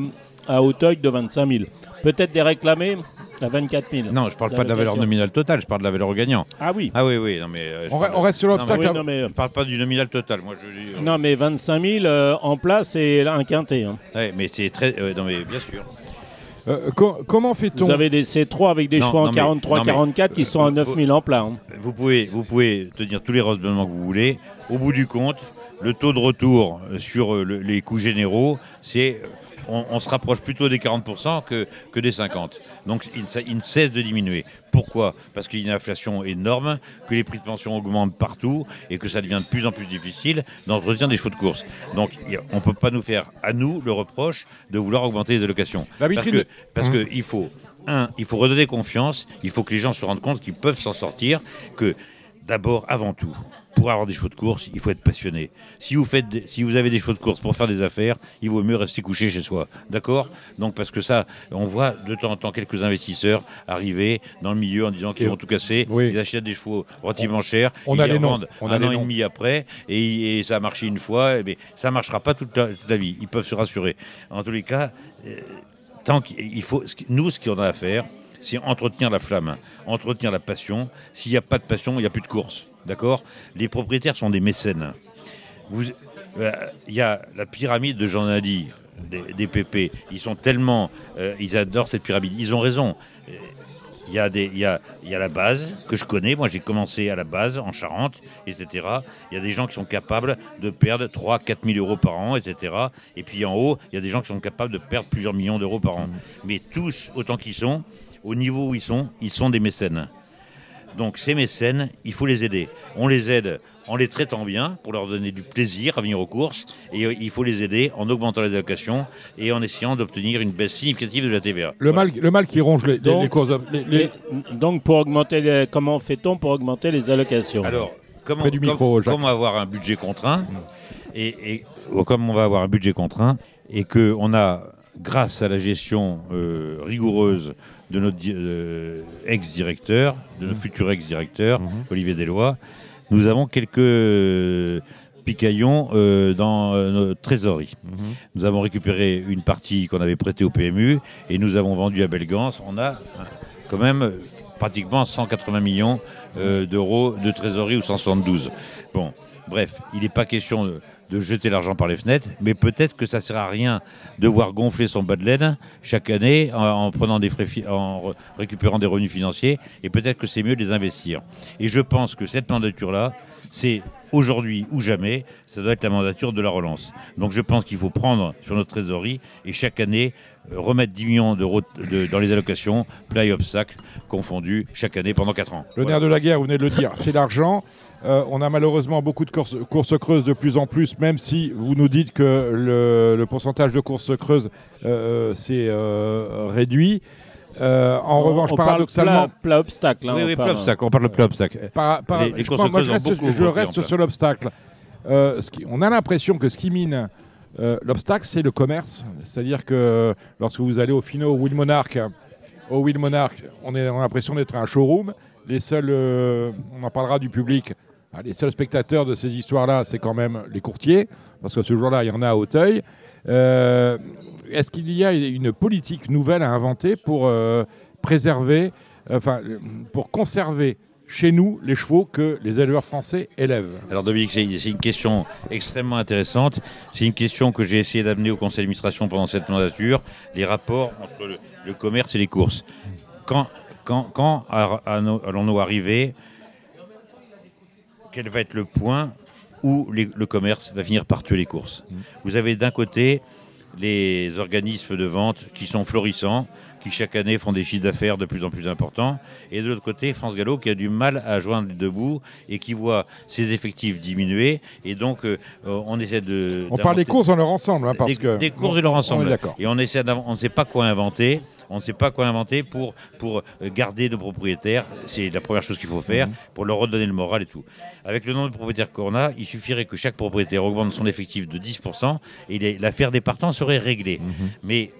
Speaker 3: à Auteuil de 25 000. Peut-être des réclamés à 24 000.
Speaker 2: Non, je parle pas de la valeur nominale totale, je parle de la valeur gagnant.
Speaker 3: Ah oui.
Speaker 2: Ah oui, oui, non mais. euh, je
Speaker 1: on,
Speaker 2: parle
Speaker 1: reste sur l'obstacle.
Speaker 3: Oui, mais,
Speaker 2: Je parle pas du nominal total. Moi, je dis. euh,
Speaker 3: non, mais 25 000 euh, en place, c'est là un quintet. hein.
Speaker 2: ouais, mais c'est très. euh, non, mais bien sûr.
Speaker 1: Euh, co- comment fait-on
Speaker 3: Vous avez des C3 avec des
Speaker 2: Non,
Speaker 3: chevaux
Speaker 2: non,
Speaker 3: en
Speaker 2: mais-
Speaker 3: 43-44 qui sont à 9 000 en plat. hein.
Speaker 2: Vous pouvez, vous pouvez tenir tous les raisonnements que vous voulez. Au bout du compte, le taux de retour euh, sur euh, le- les coûts généraux, c'est euh, on, on se rapproche plutôt des 40% que, que des 50%. Donc il, ça- il ne cesse de diminuer. Pourquoi? Parce qu'il y a une inflation énorme, que les prix de pension augmentent partout et que ça devient de plus en plus difficile d'entretenir des chevaux de course. Donc on ne peut pas nous faire à nous le reproche de vouloir augmenter les allocations.
Speaker 1: La
Speaker 2: Parce
Speaker 1: vitrine-
Speaker 2: que, parce que il faut, un, il faut redonner confiance, il faut que les gens se rendent compte qu'ils peuvent s'en sortir, que d'abord, avant tout, pour avoir des chevaux de course, il faut être passionné. Si vous, faites des- si vous avez des chevaux de course pour faire des affaires, il vaut mieux rester couché chez soi. D'accord? Donc, parce que ça, on voit de temps en temps quelques investisseurs arriver dans le milieu en disant qu'ils vont tout casser.
Speaker 1: Oui.
Speaker 2: Ils achètent des chevaux relativement chers.
Speaker 1: on
Speaker 2: ils
Speaker 1: a
Speaker 2: les
Speaker 1: On a
Speaker 2: un an et demi après et, et ça a marché une fois. Et bien, ça ne marchera pas toute la, toute la vie. Ils peuvent se rassurer. En tous les cas, euh, tant qu'il faut, nous, ce qu'on a à faire, c'est entretenir la flamme, entretenir la passion. S'il n'y a pas de passion, il n'y a plus de course. D'accord? Les propriétaires sont des mécènes. Euh, Il y a la pyramide de Jean Nadi, des, PP. Ils sont tellement. euh, ils adorent cette pyramide. Ils ont raison. Euh, Il y, a y a la base que je connais. Moi, j'ai commencé à la base en Charente, etc. Il y a des gens qui sont capables de perdre 3 4 000 euros par an, etc. Et puis en haut, il y a des gens qui sont capables de perdre plusieurs millions d'euros par an. Mais tous, autant qu'ils sont, au niveau où ils sont, ils sont des mécènes. Donc ces mécènes, il faut les aider. On les aide en les traitant bien pour leur donner du plaisir à venir aux courses. Et euh, il faut les aider en augmentant les allocations et en essayant d'obtenir une baisse significative de la TVA.
Speaker 1: Le, mal, le mal qui ronge les,
Speaker 3: Donc-
Speaker 1: les courses. les- les-
Speaker 3: Et donc, pour augmenter les- comment fait-on pour augmenter les allocations?
Speaker 2: Alors, comment,
Speaker 1: du micro,
Speaker 2: avoir un budget contraint et, et comme on va avoir un budget contraint et que on a, grâce à la gestion euh, rigoureuse de notre euh, ex-directeur, de notre futur ex-directeur, Olivier Deslois, nous avons quelques picaillons euh, dans euh, notre trésorerie. Nous avons récupéré une partie qu'on avait prêtée au PMU et nous avons vendu à Belgance. On a quand même pratiquement 180 millions euh, d'euros de trésorerie ou 172. Bon, bref, il n'est pas question de, de jeter l'argent par les fenêtres, mais peut-être que ça sert à rien de voir gonfler son bas de laine chaque année en, en prenant des frais, fi- en re- récupérant des revenus financiers, et peut-être que c'est mieux de les investir. Et je pense que cette mandature-là, c'est aujourd'hui ou jamais, ça doit être la mandature de la relance. Donc je pense qu'il faut prendre sur notre trésorerie et chaque année euh, remettre 10 millions d'euros de- dans les allocations, plat et obstacles confondus chaque année pendant 4 ans.
Speaker 1: Le
Speaker 2: Voilà.
Speaker 1: nerf de la guerre, vous venez de le dire, c'est l'argent. Euh, on a malheureusement beaucoup de courses, courses creuses de plus en plus, même si vous nous dites que le, le pourcentage de courses creuses euh, s'est euh, réduit. Euh, en
Speaker 3: On-
Speaker 1: revanche,
Speaker 3: on parle
Speaker 1: paradoxalement,
Speaker 3: plat, plat obstacle. hein,
Speaker 2: oui,
Speaker 3: on
Speaker 2: oui,
Speaker 3: parle-
Speaker 2: plat obstacle, on parle de plat obstacle.
Speaker 1: par- par-
Speaker 2: Les- les
Speaker 1: je, pense- moi, reste,
Speaker 2: beaucoup
Speaker 1: je
Speaker 2: augmenté
Speaker 1: reste
Speaker 2: en
Speaker 1: sur l'obstacle. Euh, on a l'impression que ce qui mine euh, l'obstacle, c'est le commerce. C'est-à-dire que lorsque vous allez au Fino, au Will Monarch, au Will Monarch, on, est- on a l'impression d'être un showroom. Les seuls, euh, on en parlera du public, les seuls spectateurs de ces histoires-là, c'est quand même les courtiers, parce que ce jour-là, il y en a à Auteuil. Euh, Est-ce qu'il y a une politique nouvelle à inventer pour euh, préserver, enfin, pour conserver chez nous les chevaux que les éleveurs français élèvent?
Speaker 2: Alors Dominique, c'est une question extrêmement intéressante. C'est une question que j'ai essayé d'amener au conseil d'administration pendant cette mandature, les rapports entre le, commerce et les courses. Quand, allons-nous arriver Quel va être le point où les- le commerce va finir par tuer les courses. Vous avez d'un côté les organismes de vente qui sont florissants, qui chaque année font des chiffres d'affaires de plus en plus importants, et de l'autre côté, France Gallo qui a du mal à joindre les deux bouts et qui voit ses effectifs diminuer, et donc euh, on essaie de...
Speaker 1: On parle des courses dans leur ensemble, hein, parce
Speaker 2: des,
Speaker 1: que
Speaker 2: des courses de leur ensemble. Et on essaie on ne sait pas quoi inventer. On ne sait pas quoi inventer pour, pour euh, garder nos propriétaires. C'est la première chose qu'il faut faire
Speaker 1: Mhm.
Speaker 2: pour leur redonner le moral et tout. Avec le nombre de propriétaires qu'on a, il suffirait que chaque propriétaire augmente son effectif de 10% et l'affaire des partants serait réglée.
Speaker 1: Mhm.
Speaker 2: Mais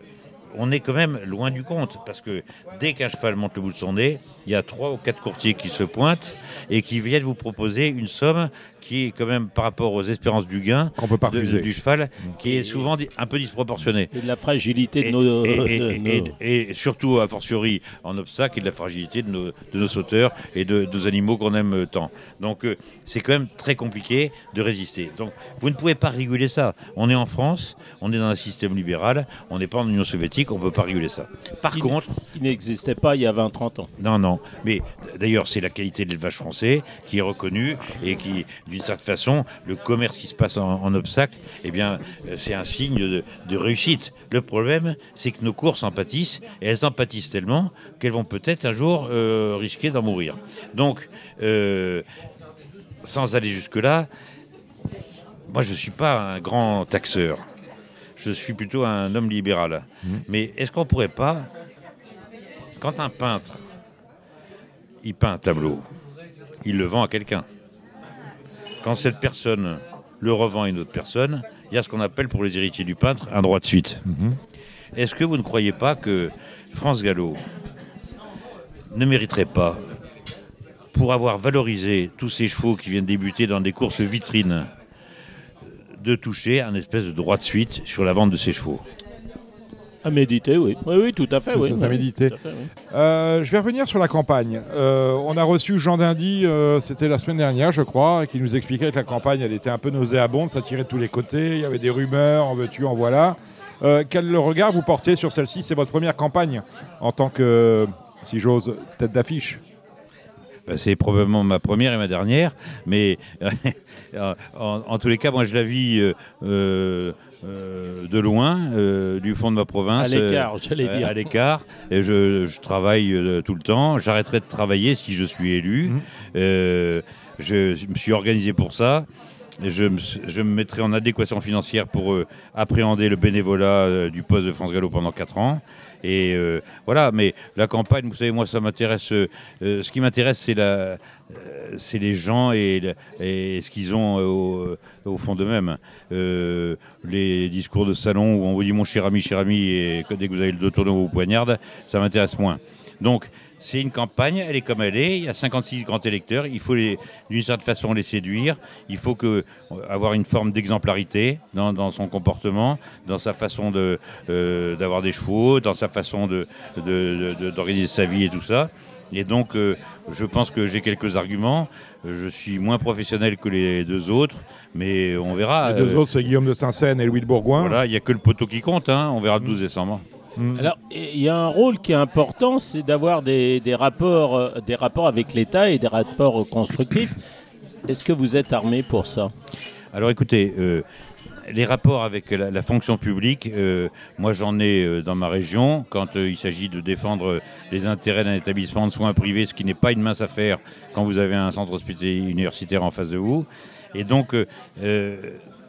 Speaker 2: on est quand même loin du compte parce que dès qu'un cheval monte le bout de son nez, il y a trois ou quatre courtiers qui se pointent et qui viennent vous proposer une somme qui est quand même par rapport aux espérances du gain
Speaker 1: qu'on peut pas
Speaker 2: de-
Speaker 1: refuser.
Speaker 2: du cheval qui est souvent un peu disproportionnée.
Speaker 3: Et de la fragilité de
Speaker 2: Et,
Speaker 3: nos.
Speaker 2: et-
Speaker 3: de
Speaker 2: et-
Speaker 3: nos-
Speaker 2: et- et surtout, a fortiori, en obstacle et de la fragilité de nos, de nos sauteurs et de, de nos animaux qu'on aime tant. Donc, euh, c'est quand même très compliqué de résister. Donc, vous ne pouvez pas réguler ça. On est en France, on est dans un système libéral, on n'est pas en Union soviétique, on ne peut pas réguler ça. Par
Speaker 3: ce
Speaker 2: contre,
Speaker 3: Ce qui n'existait pas il y a 20-30 ans.
Speaker 2: non, non. Mais d'ailleurs, c'est la qualité de l'élevage français qui est reconnue et qui, d'une certaine façon, le commerce qui se passe en, en obstacle, eh bien, euh, c'est un signe de, de réussite. Le problème, c'est que nos courses en pâtissent et elles en pâtissent tellement qu'elles vont peut-être un jour euh, risquer d'en mourir. Donc, euh, sans aller jusque-là, moi, je ne suis pas un grand taxeur. Je suis plutôt un homme libéral. Mais est-ce qu'on ne pourrait pas, quand un peintre il peint un tableau, il le vend à quelqu'un. Quand cette personne le revend à une autre personne, il y a ce qu'on appelle pour les héritiers du peintre un droit de suite. Est-ce que vous ne croyez pas que France Gallo ne mériterait pas, pour avoir valorisé tous ces chevaux qui viennent débuter dans des courses vitrines, de toucher un espèce de droit de suite sur la vente de ces chevaux?
Speaker 3: À méditer, oui. Oui, oui, tout à fait. Oui,
Speaker 1: à méditer.
Speaker 3: tout à fait, oui.
Speaker 1: Euh, je vais revenir sur la campagne. Euh, on a reçu Jean Dindy, euh, c'était la semaine dernière, je crois, et qui nous expliquait que la campagne, elle était un peu nauséabonde, ça tirait de tous les côtés, il y avait des rumeurs, en veux-tu, en voilà. Euh, quel regard vous portez sur celle-ci? C'est votre première campagne en tant que si j'ose, tête d'affiche
Speaker 2: bah, c'est probablement ma première et ma dernière, mais en, tous les cas, moi je la vis euh, de loin, du fond de ma province.
Speaker 3: À l'écart, j'allais dire.
Speaker 2: À l'écart. Et je, travaille tout le temps. J'arrêterai de travailler si je suis élu. Mmh. je, me suis organisé pour ça je, me mettrai en adéquation financière pour euh, appréhender le bénévolat euh, du poste de France Gallo pendant 4 ans. Et euh, voilà, mais la campagne, vous savez, moi, ça m'intéresse. ce qui m'intéresse, c'est la, c'est les gens et, ce qu'ils ont au, fond d'eux-mêmes. les discours de salon où on vous dit mon cher ami, cher ami, et dès que vous avez le dos tourné, vous poignarde, ça m'intéresse moins. Donc, c'est une campagne, elle est comme elle est. Il y a 56 grands électeurs. Il faut d'une certaine façon les séduire. Il faut euh, avoir une forme d'exemplarité dans, son comportement, dans sa façon euh, d'avoir des chevaux, dans sa façon d'organiser sa vie et tout ça. Et donc, euh, je pense que j'ai quelques arguments. Je suis moins professionnel que les deux autres, mais on verra.
Speaker 1: Les deux autres, c'est Guillaume de Saint-Seine et Louis de Bourgoin.
Speaker 2: Voilà, il n'y a que le poteau qui compte. Hein. On verra le 12 décembre.
Speaker 3: Mm. Alors, il y a un rôle qui est important, c'est d'avoir des, rapports, euh, des rapports avec l'État et des rapports constructifs. Est-ce que vous êtes armé pour ça?
Speaker 2: Alors, écoutez. Euh, les rapports avec la, fonction publique, euh, moi j'en ai dans ma région quand il s'agit de défendre les intérêts d'un établissement de soins privés, ce qui n'est pas une mince affaire quand vous avez un centre hospitalier universitaire en face de vous. Et donc,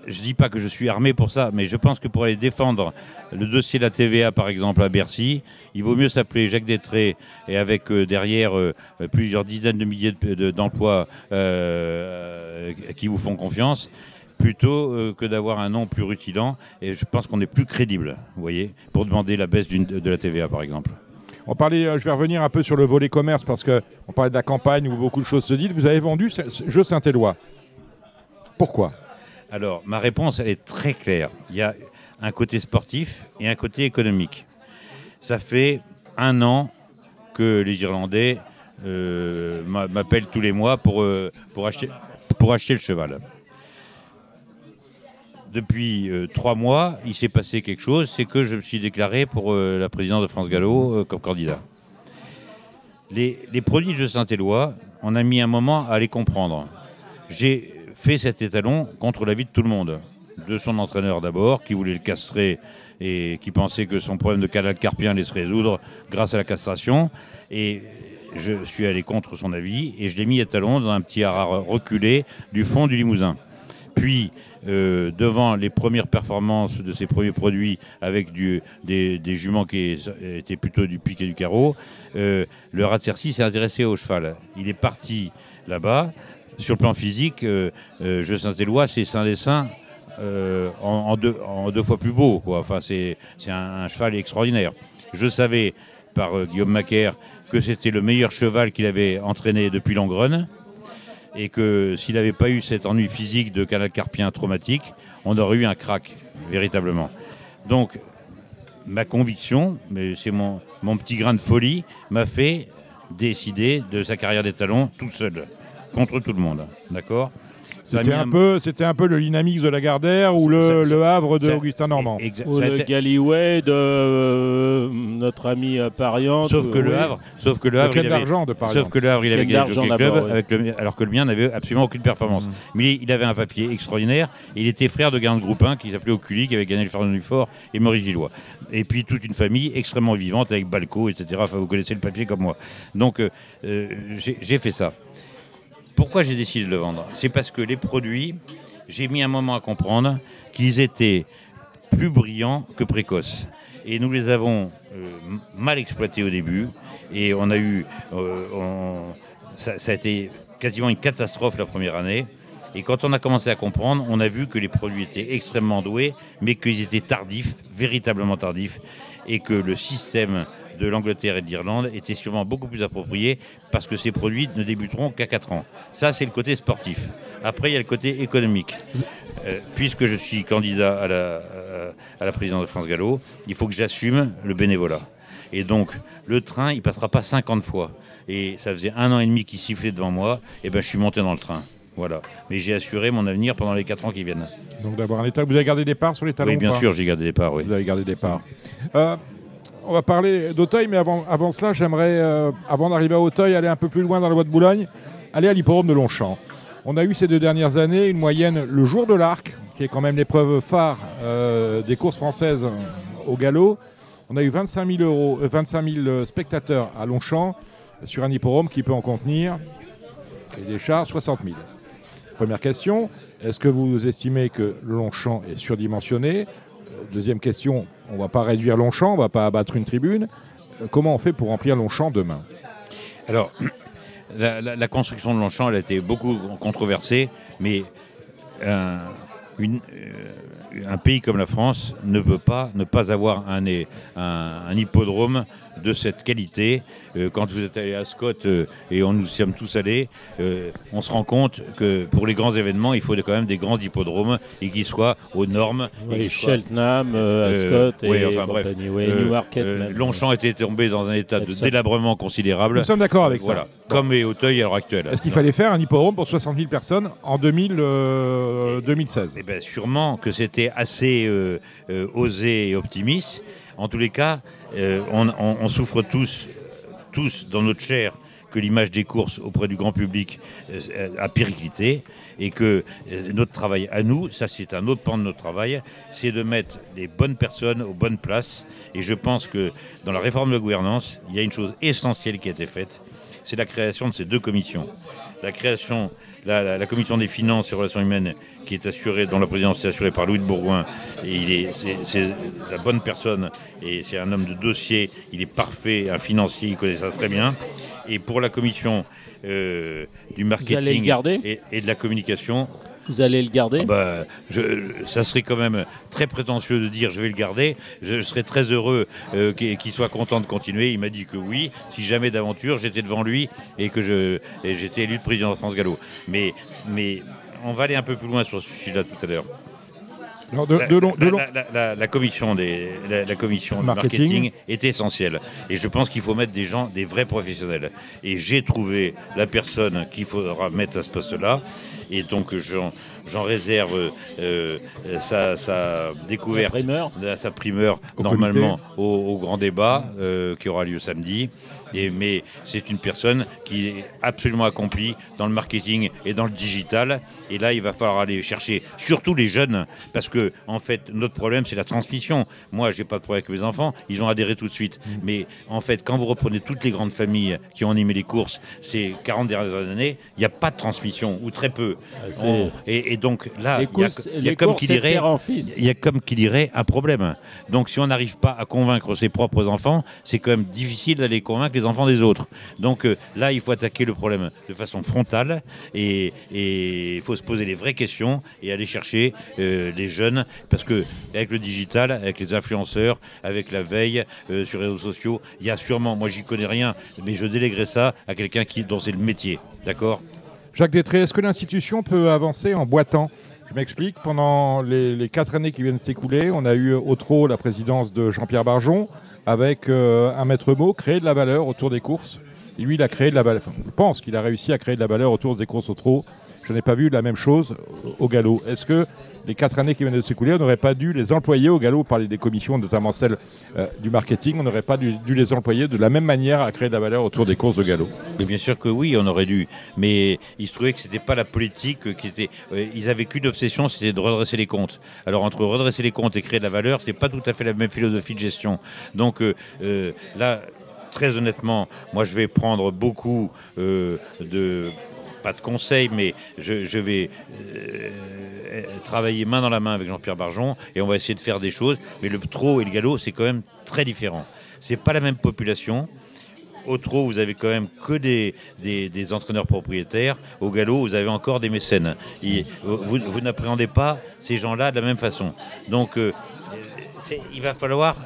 Speaker 2: je dis pas que je suis armé pour ça, mais je pense que pour aller défendre le dossier de la TVA, par exemple, à Bercy, il vaut mieux s'appeler Jacques Détré et avec euh, derrière euh, plusieurs dizaines de milliers d'emplois euh, qui vous font confiance plutôt que d'avoir un nom plus rutilant. Et je pense qu'on est plus crédible, vous voyez, pour demander la baisse de la TVA, par exemple.
Speaker 1: On parlait, je vais revenir un peu sur le volet commerce parce qu'on parlait de la campagne où beaucoup de choses se disent. Vous avez vendu ce jeu Saint-Éloi. Pourquoi?
Speaker 2: Alors, ma réponse, elle est très claire. Il y a un côté sportif et un côté économique. Ça fait un an que les Irlandais euh, m'appellent tous les mois pour, euh, pour, acheter, pour acheter le cheval. Depuis euh, trois mois, il s'est passé quelque chose, c'est que je me suis déclaré pour la présidence de France Gallo comme candidat. Les, les produits de Saint-Éloi, on a mis un moment à les comprendre. J'ai fait cet étalon contre l'avis de tout le monde. De son entraîneur d'abord, qui voulait le castrer et qui pensait que son problème de canal carpien allait se résoudre grâce à la castration. Et je suis allé contre son avis et je l'ai mis étalon dans un petit haras reculé du fond du Limousin. Puis, euh, devant les premières performances de ses premiers produits avec des, juments qui étaient plutôt du pic et du carreau, euh, le rat s'est intéressé au cheval. Il est parti là-bas sur le plan physique, euh, Je Saint-Éloi, c'est Saint-Dessin en, deux, fois plus beau. Enfin, c'est un, cheval extraordinaire. Je savais par Guillaume Macaire que c'était le meilleur cheval qu'il avait entraîné depuis Langrone et que s'il n'avait pas eu cet ennui physique de canal carpien traumatique, on aurait eu un crack, véritablement. Donc, ma conviction, mais c'est mon, mon petit grain de folie, m'a fait décider de sa carrière d'étalon tout seul contre tout le monde. D'accord?
Speaker 1: C'était un, peu, c'était un peu le Dynamix de Lagardère ou le, le, Havre de Augustin Normand.
Speaker 3: Ou le Galloway de euh, notre ami euh, Pariant.
Speaker 2: Sauf que le Havre, sauf que le Havre, il avait,
Speaker 1: de
Speaker 2: sauf que le Havre, il avait gagné le Jockey Club, avec le, alors que le mien n'avait absolument aucune performance. Mm. Mais il avait un papier extraordinaire. Il était frère de Gardien de Groupe 1 qui s'appelait Oculi, qui avait gagné le Ferdinand du Fort et Maurice Gillois. Et puis toute une famille extrêmement vivante avec Balco, etc. Enfin, vous connaissez le papier comme moi. Donc euh, j'ai fait ça. Pourquoi j'ai décidé de le vendre? C'est parce que les produits, j'ai mis un moment à comprendre qu'ils étaient plus brillants que précoces. Et nous les avons euh, mal exploités au début. Et on a eu. Euh, ça, a été quasiment une catastrophe la première année. Et quand on a commencé à comprendre, on a vu que les produits étaient extrêmement doués, mais qu'ils étaient tardifs, véritablement tardifs, et que le système de l'Angleterre et de l'Irlande était sûrement beaucoup plus approprié parce que ces produits ne débuteront qu'à 4 ans. Ça, c'est le côté sportif. Après, il y a le côté économique. Euh, puisque je suis candidat à la, à la présidence de France Gallo, il faut que j'assume le bénévolat. Et donc, le train, il passera pas 50 fois. Et ça faisait un an et demi qu'il sifflait devant moi, et ben je suis monté dans le train. Voilà. Mais j'ai assuré mon avenir pendant les 4 ans qui viennent.
Speaker 1: Donc d'avoir un état. Vous avez gardé des parts sur les talons
Speaker 2: Oui, bien sûr, j'ai gardé des parts. Oui.
Speaker 1: Vous avez gardé des parts. Euh, on va parler d'Auteuil, mais avant, cela, j'aimerais, euh, avant d'arriver à Auteuil, aller un peu plus loin dans la Bois de Boulogne, aller à l'hippodrome de Longchamp. On a eu ces deux dernières années une moyenne le jour de l'arc, qui est quand même l'épreuve phare euh, des courses françaises au galop. On a eu 25 000, euros, euh, 25 000 spectateurs à Longchamp sur un hippodrome qui peut en contenir, des chars, 60 000. Première question, est-ce que vous estimez que Longchamp est surdimensionné? Euh, Deuxième question, on ne va pas réduire Longchamp, on ne va pas abattre une tribune. Euh, Comment on fait pour remplir Longchamp demain?
Speaker 2: Alors, la, construction de Longchamp, a été beaucoup controversée, mais euh, un pays comme la France ne peut pas ne pas avoir un hippodrome de cette qualité. Euh, quand vous êtes allé à Scott euh, et on nous sommes tous allés, euh, on se rend compte que pour les grands événements, il faut quand même des grands hippodromes et qui soient aux normes. et
Speaker 3: Oui, Cheltenham, euh,
Speaker 2: Euh,
Speaker 3: Ascot et
Speaker 2: oui, enfin, bref.
Speaker 3: compagnie. Oui,
Speaker 2: Euh,
Speaker 3: Newmarket.
Speaker 2: euh,
Speaker 3: même.
Speaker 2: Longchamp était tombé dans un état de délabrement considérable.
Speaker 1: Nous sommes d'accord avec
Speaker 2: voilà,
Speaker 1: ça.
Speaker 2: comme est Auteuil à l'heure actuelle.
Speaker 1: Est-ce qu'il fallait faire un hippodrome pour 60 000 personnes en 2000, euh, 2016
Speaker 2: Eh ben, sûrement que c'était assez euh, euh, osé et optimiste. En tous les cas, euh, on, souffre tous, tous dans notre chair que l'image des courses auprès du grand public euh, a périclité et que euh, notre travail à nous, ça c'est un autre pan de notre travail, c'est de mettre les bonnes personnes aux bonnes places. Et je pense que dans la réforme de la gouvernance, il y a une chose essentielle qui a été faite, c'est la création de ces deux commissions. La création, la commission des finances et relations humaines qui est assurée, dont la présidence est assurée par Louis de Bourgoin, et il est, c'est, la bonne personne, et c'est un homme de dossier, il est parfait, un financier, il connaît ça très bien. Et pour la commission euh, du marketing et, et de la communication,
Speaker 3: Vous allez le garder?
Speaker 2: Ah bah, je- ça serait quand même très prétentieux de dire je vais le garder. Je serais très heureux euh, qu'il soit content de continuer. Il m'a dit que oui, si jamais d'aventure j'étais devant lui et que j'étais élu de président de France Gallo. Mais, mais on va aller un peu plus loin sur ce sujet-là tout à l'heure.
Speaker 1: Alors, de,
Speaker 2: La,
Speaker 1: de long- de
Speaker 2: la-
Speaker 1: long-
Speaker 2: la- la- la- la commission, des, la, la commission de
Speaker 1: Marketing.
Speaker 2: marketing est essentielle. Et je pense qu'il faut mettre des gens, des vrais professionnels. Et j'ai trouvé la personne qu'il faudra mettre à ce poste-là. Et donc j'en réserve euh, euh, sa, sa découverte,
Speaker 3: primeur.
Speaker 2: sa primeur
Speaker 1: Au
Speaker 2: normalement au, au grand débat euh, qui aura lieu samedi. Et, mais c'est une personne qui est absolument accomplie dans le marketing et dans le digital. Et là, il va falloir aller chercher surtout les jeunes, parce que en fait, notre problème, c'est la transmission. Moi, j'ai pas de problème avec mes enfants, ils ont adhéré tout de suite. Mais en fait, quand vous reprenez toutes les grandes familles qui ont animé les courses ces 40 dernières années, il n'y a pas de transmission, ou très peu. On- et, et donc là, il y a, y comme qui dirait, il y a comme qui dirait un problème. Donc si on n'arrive pas à convaincre ses propres enfants, c'est quand même difficile d'aller convaincre les enfants des autres. Donc euh, là, il faut attaquer le problème de façon frontale et il faut se poser les vraies questions et aller chercher euh, les jeunes parce que avec le digital, avec les influenceurs, avec la veille euh, sur les réseaux sociaux, il y a sûrement, moi j'y connais rien, mais je déléguerai ça à quelqu'un qui dont c'est le métier, d'accord?
Speaker 1: Jacques Détré, est-ce que l'institution peut avancer en boitant? Je m'explique. Pendant les, quatre années qui viennent de s'écouler, on a eu au trot la présidence de Jean-Pierre Barjon avec euh, un maître mot, créer de la valeur autour des courses. Lui, il a créé de la valeur. enfin, je pense qu'il a réussi à créer de la valeur autour des courses au trot. Je n'ai pas vu la même chose au galop. Est-ce que les quatre années qui viennent de s'écouler, on n'aurait pas dû les employer au galop, parler des commissions, notamment celle euh, du marketing, on n'aurait pas dû, les employer de la même manière à créer de la valeur autour des courses de galop?
Speaker 2: Et bien sûr que oui, on aurait dû. Mais il se trouvait que c'était pas la politique qui était. euh, ils avaient qu'une obsession, c'était de redresser les comptes. Alors entre redresser les comptes et créer de la valeur, c'est pas tout à fait la même philosophie de gestion. Donc euh, là, très honnêtement, moi je vais prendre beaucoup de pas de conseils, mais je, vais euh, travailler main dans la main avec Jean-Pierre Barjon et on va essayer de faire des choses. Mais le trot et le galop, c'est quand même très différent. C'est pas la même population. Au trot, vous avez quand même que des, des, entraîneurs propriétaires. Au galop, vous avez encore des mécènes. Vous n'appréhendez pas ces gens-là de la même façon. Donc, euh, il va falloir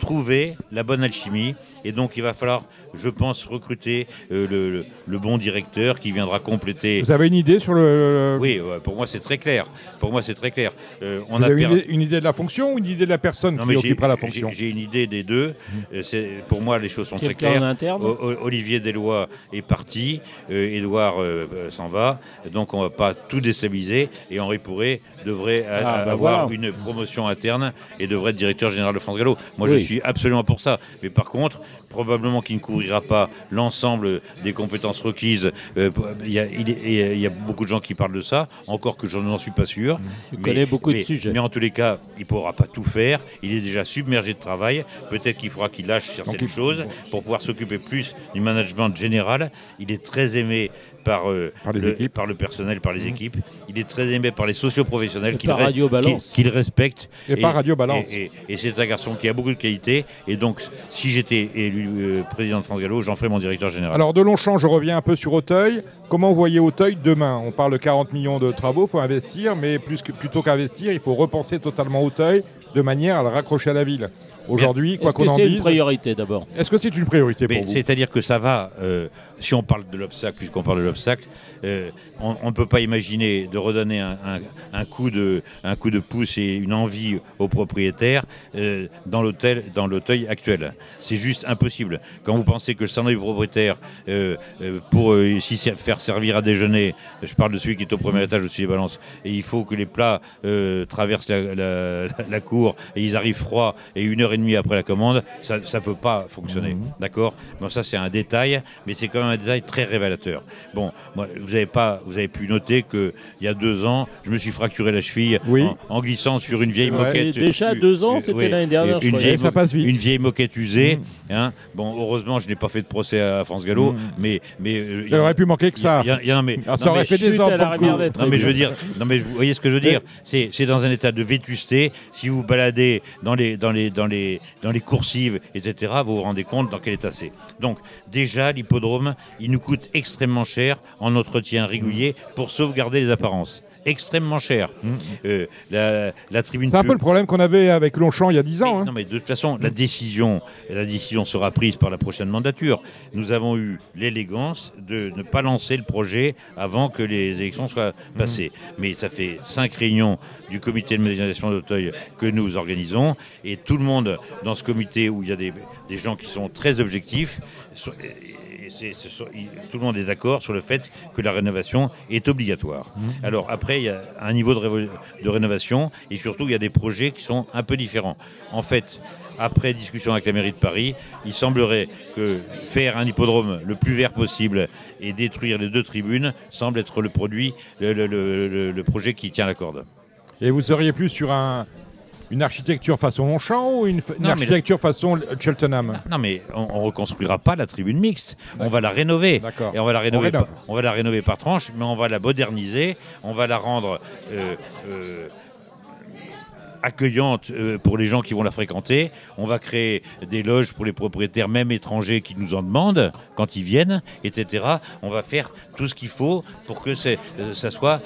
Speaker 2: trouver la bonne alchimie. Et donc, il va falloir, je pense, recruter euh, le, le- le bon directeur qui viendra compléter.
Speaker 1: Vous avez une idée sur le.
Speaker 2: Oui, ouais, pour moi, c'est très clair. Pour moi, c'est très clair. Euh, on
Speaker 1: Vous
Speaker 2: a
Speaker 1: avez une idée, une idée de la fonction ou une idée de la personne
Speaker 2: Non,
Speaker 1: qui occupera la fonction
Speaker 2: J'ai une idée des deux. Euh, c'est- pour moi, les choses sont très
Speaker 3: Quelqu'un en
Speaker 2: claires.
Speaker 3: interne
Speaker 2: O- O- Olivier Deslois est parti, euh, Édouard euh, euh, s'en va, donc on ne va pas tout déstabiliser. Et Henri Pourret devrait a-
Speaker 3: Ah, bah
Speaker 2: avoir
Speaker 3: voilà.
Speaker 2: une promotion interne et devrait être directeur général de France Gallo. Moi,
Speaker 3: Oui.
Speaker 2: je suis absolument pour ça. Mais par contre, probablement qu'il ne couvrira pas l'ensemble des compétences requises. Euh, Il y, a- il euh, il y a beaucoup de gens qui parlent de ça, encore que je n'en suis pas sûr.
Speaker 3: Je connais beaucoup de
Speaker 2: mais-
Speaker 3: sujets.
Speaker 2: Mais en tous les cas, il ne pourra pas tout faire. Il est déjà submergé de travail. Peut-être qu'il faudra qu'il lâche certaines
Speaker 1: Donc, il-
Speaker 2: choses pour pouvoir s'occuper plus du management général. Il est très aimé par, euh,
Speaker 1: Par les
Speaker 2: le, par le personnel, par les équipes. Il est très aimé par les socioprofessionnels qu'il qu'il- qu'il respecte.
Speaker 1: Et par Radio Balance.
Speaker 2: Et, et- et c'est un garçon qui a beaucoup de qualités. Et donc, si j'étais élu euh, président de France Gallo, j'en ferais mon directeur général.
Speaker 1: Alors de Longchamp, je reviens un peu sur Auteuil. Comment vous voyez Auteuil demain? On parle de 40 millions de travaux, il faut investir, mais plus que, plutôt qu'investir, il faut repenser totalement Auteuil de manière à le raccrocher à la ville. Aujourd'hui, quoi
Speaker 3: Est-ce
Speaker 1: qu'on
Speaker 3: que
Speaker 1: en
Speaker 3: c'est une
Speaker 1: dise,
Speaker 3: priorité d'abord?
Speaker 1: est-ce que c'est une priorité
Speaker 2: Mais
Speaker 1: pour vous?
Speaker 2: C'est-à-dire que ça va, euh, si on parle de l'obstacle, puisqu'on parle de l'obstacle, euh, on ne peut pas imaginer de redonner un, un- un coup de, un coup de pouce et une envie aux propriétaires euh, dans l'hôtel, dans l'hôtel actuel. C'est juste impossible. Quand vous pensez que le salon du propriétaire, euh, pour ser- faire servir à déjeuner, je parle de celui qui est au premier étage au-dessus des balances, et il faut que les plats traversent la, la- la cour et ils arrivent froids et une heure et demie après la commande, ça ne peut pas fonctionner. D'accord? Bon, ça c'est un détail, mais c'est quand même un détail très révélateur. Bon, moi, vous avez pas, vous avez pu noter que il y a deux ans, je me suis fracturé la cheville
Speaker 1: Oui.
Speaker 2: en, en glissant sur une vieille moquette.
Speaker 3: Déjà
Speaker 2: u-
Speaker 3: deux ans, c'était l'année dernière,
Speaker 2: Une vieille,
Speaker 1: ça passe vite.
Speaker 2: une vieille moquette usée.
Speaker 1: Mm.
Speaker 2: hein. Bon, heureusement, je n'ai pas fait de procès à France Gallo,
Speaker 1: Mm.
Speaker 2: mais mais euh,
Speaker 1: Ça aurait pu manquer que ça.
Speaker 2: y a- y a- non, mais-
Speaker 1: Alors, ça aurait
Speaker 2: mais-
Speaker 1: fait des ans pour
Speaker 2: non mais je veux dire, non mais vous voyez ce que je veux dire, c'est c'est dans un état de vétusté. Si vous baladez dans les dans les dans les dans les coursives, etc., vous vous rendez compte dans quel état c'est. Donc déjà l'hippodrome, il nous coûte extrêmement cher en entretien régulier pour sauvegarder les apparences. Extrêmement cher. Euh, la, la tribune.
Speaker 1: Mm. C'est un peu le problème qu'on avait avec Longchamp il y a 10 ans.
Speaker 2: mais-
Speaker 1: hein.
Speaker 2: Non, mais de toute façon, la décision, la décision sera prise par la prochaine mandature. Nous avons eu l'élégance de ne pas lancer le projet avant que les élections soient passées. Mais ça fait cinq réunions du comité de modernisation d'Auteuil que nous organisons et tout le monde dans ce comité où il y a des, des gens qui sont très objectifs. so- et- tout le monde est d'accord sur le fait que la rénovation est obligatoire. Alors après, il y a un niveau de, rénovation et surtout, il y a des projets qui sont un peu différents. En fait, après discussion avec la mairie de Paris, il semblerait que faire un hippodrome le plus vert possible et détruire les deux tribunes semble être le produit, le, le- le- le- le projet qui tient la corde.
Speaker 1: Et vous seriez plus sur un, une architecture façon Longchamp ou une, f- une
Speaker 2: Non, mais
Speaker 1: architecture façon Cheltenham?
Speaker 2: Non, mais on, on reconstruira pas la tribune mixte. On va la rénover.
Speaker 1: D'accord.
Speaker 2: Et on va la rénover.
Speaker 1: rénove.
Speaker 2: par, on va la rénover par tranche, mais on va la moderniser. On va la rendre euh, euh, accueillante euh, pour les gens qui vont la fréquenter. On va créer des loges pour les propriétaires, même étrangers, qui nous en demandent quand ils viennent, etc. On va faire tout ce qu'il faut pour que euh, ça soit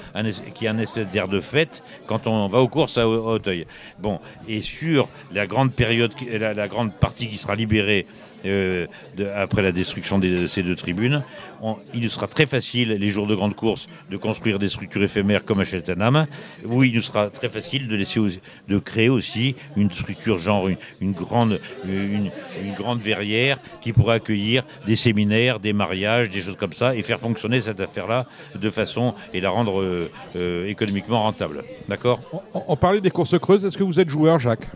Speaker 2: qu'il y ait un espèce d'air de fête quand on va aux courses à, Au- à Auteuil. Bon, et sur la grande période, la grande partie qui sera libérée euh, après la destruction de ces deux tribunes, on- il nous sera très facile, les jours de grande course, de construire des structures éphémères comme à Cheltenham. Oui, il nous sera très facile de, créer aussi une structure genre une, grande, une, grande verrière qui pourra accueillir des séminaires, des mariages, des choses comme ça, et faire fonctionner cette affaire-là de façon et la rendre euh, euh, économiquement rentable. D'accord?
Speaker 1: On, on parlait des courses creuses. Est-ce que vous êtes joueur, Jacques?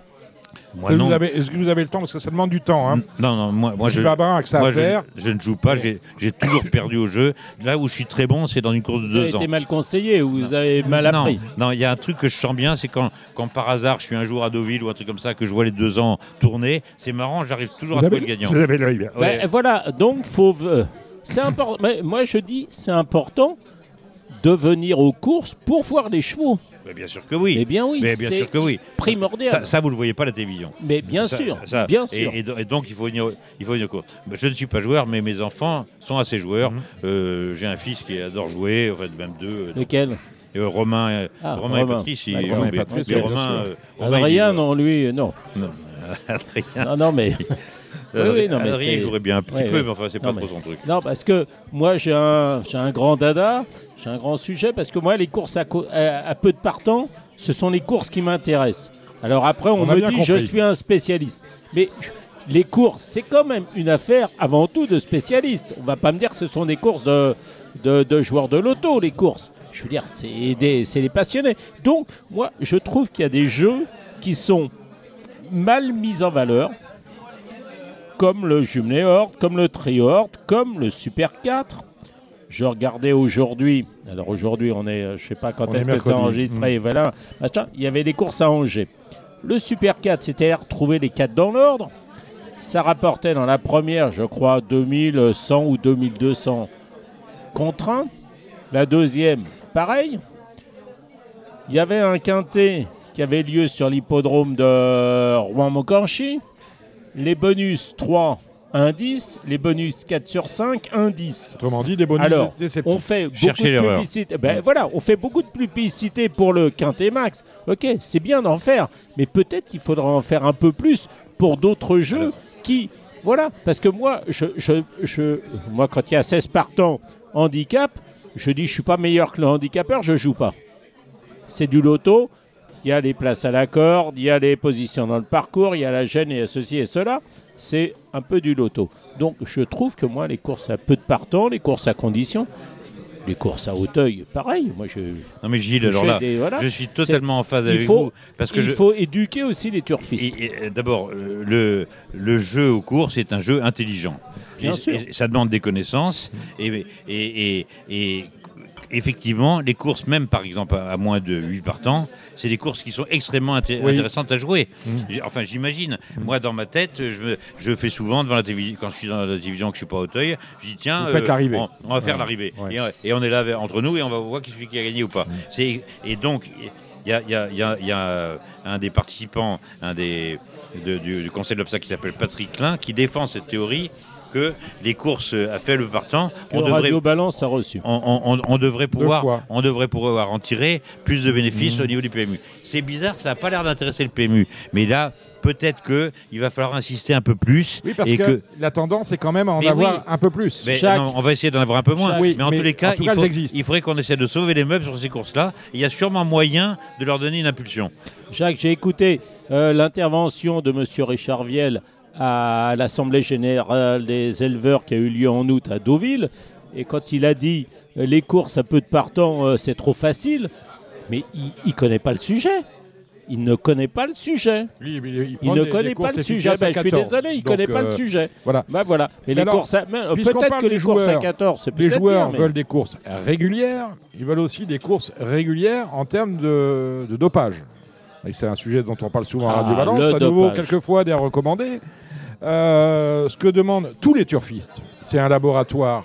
Speaker 2: Moi
Speaker 1: Est-ce que
Speaker 2: non.
Speaker 1: vous avez- Est-ce que vous avez le temps Parce que ça demande du temps. Hein.
Speaker 2: Non, non, moi, moi
Speaker 1: Je
Speaker 2: je,
Speaker 1: suis pas brun avec ça
Speaker 2: moi,
Speaker 1: à
Speaker 2: je-
Speaker 1: faire.
Speaker 2: je, ne joue pas, j'ai j'ai toujours perdu au jeu. Là où je suis très bon, c'est dans une course de
Speaker 3: Vous avez
Speaker 2: deux ans.
Speaker 3: été mal conseillé ou vous avez mal appris?
Speaker 2: non, il y a un truc que je sens bien, c'est quand, quand par hasard je suis un jour à Deauville ou un truc comme ça, que je vois les deux ans tourner, c'est marrant, j'arrive toujours
Speaker 1: Vous
Speaker 2: à
Speaker 1: avez,
Speaker 2: trouver le gagnant.
Speaker 1: vous avez l'œil bien.
Speaker 2: Ouais.
Speaker 3: Voilà, donc faut. euh, c'est important. moi, je dis, c'est important de venir aux courses pour voir les chevaux.
Speaker 2: Mais bien sûr que oui.
Speaker 3: Eh bien oui,
Speaker 2: Mais bien
Speaker 3: c'est
Speaker 2: sûr que oui.
Speaker 3: primordial.
Speaker 2: Ça, ça, vous le voyez pas à la télévision.
Speaker 3: mais bien
Speaker 2: Ça-
Speaker 3: sûr,
Speaker 2: ça-
Speaker 3: bien
Speaker 2: et-
Speaker 3: sûr.
Speaker 2: Et, et donc il faut venir, il faut venir aux courses. Je ne suis pas joueur, mais mes enfants sont assez joueurs.
Speaker 3: Mhm.
Speaker 2: Euh, J'ai un fils qui adore jouer, en fait même deux. euh,
Speaker 3: Lequel?
Speaker 2: euh, Romain, euh,
Speaker 3: Ah,
Speaker 2: Romain et
Speaker 3: Romain.
Speaker 2: Patrice, ils
Speaker 1: Romain et
Speaker 2: mais-
Speaker 1: Patrice,
Speaker 2: mais
Speaker 1: bien
Speaker 2: Romain, euh, Romain,
Speaker 3: Adrien,
Speaker 2: joue-
Speaker 3: non, lui, non.
Speaker 2: non. Adrien,
Speaker 3: Non, non, mais.
Speaker 2: Adrien,
Speaker 3: oui, non, mais
Speaker 2: Adrien, jouerait bien un petit
Speaker 3: Ouais,
Speaker 2: peu,
Speaker 3: ouais.
Speaker 2: mais enfin c'est pas
Speaker 3: mais-
Speaker 2: trop son truc.
Speaker 3: Non, parce que moi, j'ai un, j'ai un grand dada, j'ai un grand sujet, parce que moi, les courses à, co- à- à peu de partants, ce sont les courses qui m'intéressent. Alors après, on, me dit, je suis un spécialiste. Mais je- les courses, c'est quand même une affaire avant tout de spécialistes. On va pas me dire que ce sont des courses de, de, de joueurs de loto, les courses. Je veux dire, c'est des, c'est les passionnés. Donc, moi, je trouve qu'il y a des jeux qui sont mal mis en valeur. Comme le jumelé Horde, comme le trio Horde, comme le Super 4. Je regardais aujourd'hui, alors aujourd'hui on est, euh, je sais pas quand est-ce
Speaker 1: est
Speaker 3: que c'est enregistré, voilà, machin, il y avait des courses à Angers. Le Super 4, c'était retrouver les 4 dans l'ordre. Ça rapportait dans la première, je crois, 2100 ou 2200 contre 1. La deuxième, pareil. Il y avait un quintet qui avait lieu sur l'hippodrome de Rouen-Mocanchi. Les bonus 3, 1 10. Les bonus 4 sur 5, 1 10.
Speaker 1: Autrement dit, des bonus
Speaker 3: Alors,
Speaker 1: déceptifs.
Speaker 3: On fait beaucoup
Speaker 2: Cherchez
Speaker 3: de
Speaker 2: l'erreur.
Speaker 3: publicité. Ben, voilà, on fait beaucoup de publicité pour le Quintet Max. Ok, c'est bien d'en faire, mais peut-être qu'il faudra en faire un peu plus pour d'autres jeux qui, voilà, parce que moi, je, je, je- moi, quand il y a 16 partants handicap, je dis je suis pas meilleur que le handicapeur, je joue pas. C'est du loto. Il y a les places à la corde, il y a les positions dans le parcours, il y a la gêne, a ceci et cela. C'est un peu du loto. Donc je trouve que moi, les courses à peu de partants, les courses à conditions, les courses à Hauteuil, pareil. Moi, je,
Speaker 2: Non mais Gilles, alors là,
Speaker 3: des- voilà.
Speaker 2: je suis totalement en phase avec
Speaker 3: faut-
Speaker 2: vous parce que
Speaker 3: il
Speaker 2: je,
Speaker 3: faut éduquer aussi les turfistes.
Speaker 2: Et- et, D'abord, euh, le, le jeu aux courses est un jeu intelligent.
Speaker 3: Bien
Speaker 2: Et-
Speaker 3: sûr.
Speaker 2: et ça demande des connaissances. Et, et- et- et effectivement, les courses, même par exemple à, moins de 8 partants, c'est des courses qui sont extrêmement inté-
Speaker 1: Oui.
Speaker 2: intéressantes à jouer.
Speaker 1: Mm.
Speaker 2: Enfin, j'imagine. Moi, dans ma tête, je, me- je fais souvent devant la télévision, quand je suis dans la télévision, que je suis pas à Auteuil, je dis tiens, euh, on, on va faire
Speaker 1: Ouais.
Speaker 2: l'arrivée.
Speaker 1: Ouais.
Speaker 2: Et, et on est là entre nous et on va voir qui qui a gagné ou pas. C'est- Et donc, il y a, il y a- il y a- il y a un des participants, un des, de- du, du conseil de l'obstacle qui s'appelle Patrick Klein, qui défend cette théorie que les courses à faible partant, on devrait,
Speaker 3: Radio Balance a reçu.
Speaker 2: on, on- on- on devrait pouvoir, on devrait pouvoir en tirer plus de bénéfices
Speaker 1: Mmh.
Speaker 2: au niveau du PMU. C'est bizarre, ça n'a pas l'air d'intéresser le PMU. Mais là, peut-être qu'il va falloir insister un peu plus.
Speaker 1: Oui, parce
Speaker 2: et
Speaker 1: que,
Speaker 2: que
Speaker 1: la tendance est quand même à en
Speaker 2: Mais
Speaker 1: avoir
Speaker 2: oui.
Speaker 1: un peu plus.
Speaker 2: mais non, on va essayer d'en avoir un peu moins.
Speaker 1: Oui,
Speaker 2: mais en
Speaker 1: mais
Speaker 2: tous les cas,
Speaker 1: tout
Speaker 2: il,
Speaker 1: cas,
Speaker 2: faut- il faudrait qu'on essaie de sauver les meubles sur ces courses-là. Il y a sûrement moyen de leur donner une impulsion.
Speaker 3: Jacques, j'ai écouté euh, l'intervention de M. Richard Viel à l'Assemblée générale des éleveurs qui a eu lieu en août à Deauville. Et quand il a dit euh, les courses à peu de partants, euh, c'est trop facile, mais il ne connaît pas le sujet. Il ne connaît pas le sujet.
Speaker 1: Il,
Speaker 3: ne
Speaker 1: des- des
Speaker 3: connaît pas le sujet. Ben, je suis
Speaker 1: 14.
Speaker 3: désolé, il ne connaît pas le
Speaker 1: euh,
Speaker 3: sujet.
Speaker 1: Voilà.
Speaker 3: Ben voilà. Mais
Speaker 1: Mais
Speaker 3: les courses euh, Peut-être que les courses à
Speaker 1: joueurs,
Speaker 3: 14, c'est
Speaker 1: Les joueurs
Speaker 3: bien, mais-
Speaker 1: veulent des courses régulières, ils veulent aussi des courses régulières en termes de, de dopage. C'est un sujet dont on parle souvent à
Speaker 3: Ah,
Speaker 1: Radio Balance,
Speaker 3: le
Speaker 1: à nouveau quelquefois des recommandés. Euh, ce que demandent tous les turfistes, c'est un laboratoire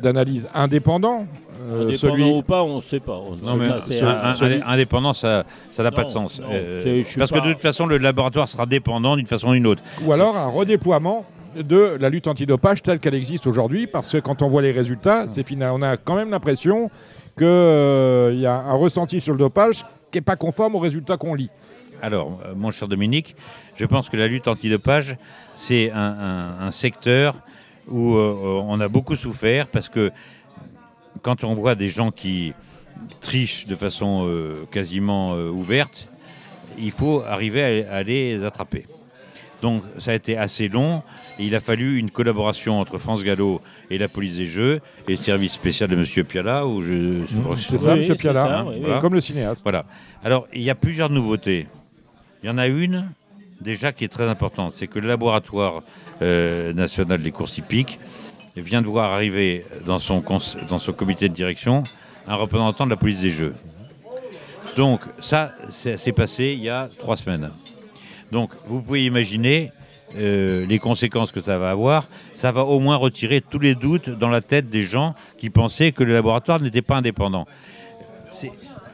Speaker 1: d'analyse indépendant. euh,
Speaker 3: Indépendant
Speaker 1: celui,
Speaker 3: ou pas, on ne sait pas. On-
Speaker 2: Non, mais
Speaker 3: ça, c'est
Speaker 2: un-
Speaker 3: un-
Speaker 2: un-
Speaker 1: celui-
Speaker 2: indépendant, ça ça n'a pas de sens.
Speaker 3: non,
Speaker 2: Euh, parce
Speaker 3: pas-
Speaker 2: que de toute façon, le laboratoire sera dépendant d'une façon ou d'une autre.
Speaker 1: ou alors un redéploiement de la lutte antidopage telle qu'elle existe aujourd'hui, parce que quand on voit les résultats, c'est final. On a quand même l'impression qu'il y a un ressenti sur le dopage qui n'est pas conforme aux résultats qu'on lit.
Speaker 2: Alors, euh, mon cher Dominique, je pense que la lutte antidopage, c'est un, un- un secteur où euh, on a beaucoup souffert parce que quand on voit des gens qui trichent de façon euh, quasiment euh, ouverte, il faut arriver à, à les attraper. Donc ça a été assez long et il a fallu une collaboration entre France Gallo et la police des jeux et le service spécial de M. Piala où je,
Speaker 1: C'est ça, M.
Speaker 3: c'est
Speaker 1: Piala,
Speaker 3: ça,
Speaker 1: hein,
Speaker 3: oui,
Speaker 2: oui.
Speaker 1: comme le cinéaste.
Speaker 2: Voilà. Alors, il y a plusieurs nouveautés. Il y en a une, déjà, qui est très importante. C'est que le laboratoire euh, national des courses hippiques vient de voir arriver dans son, dans son comité de direction un représentant de la police des jeux. Donc, ça, c'est passé il y a trois semaines. Donc, vous pouvez imaginer euh, les conséquences que ça va avoir. Ça va au moins retirer tous les doutes dans la tête des gens qui pensaient que le laboratoire n'était pas indépendant.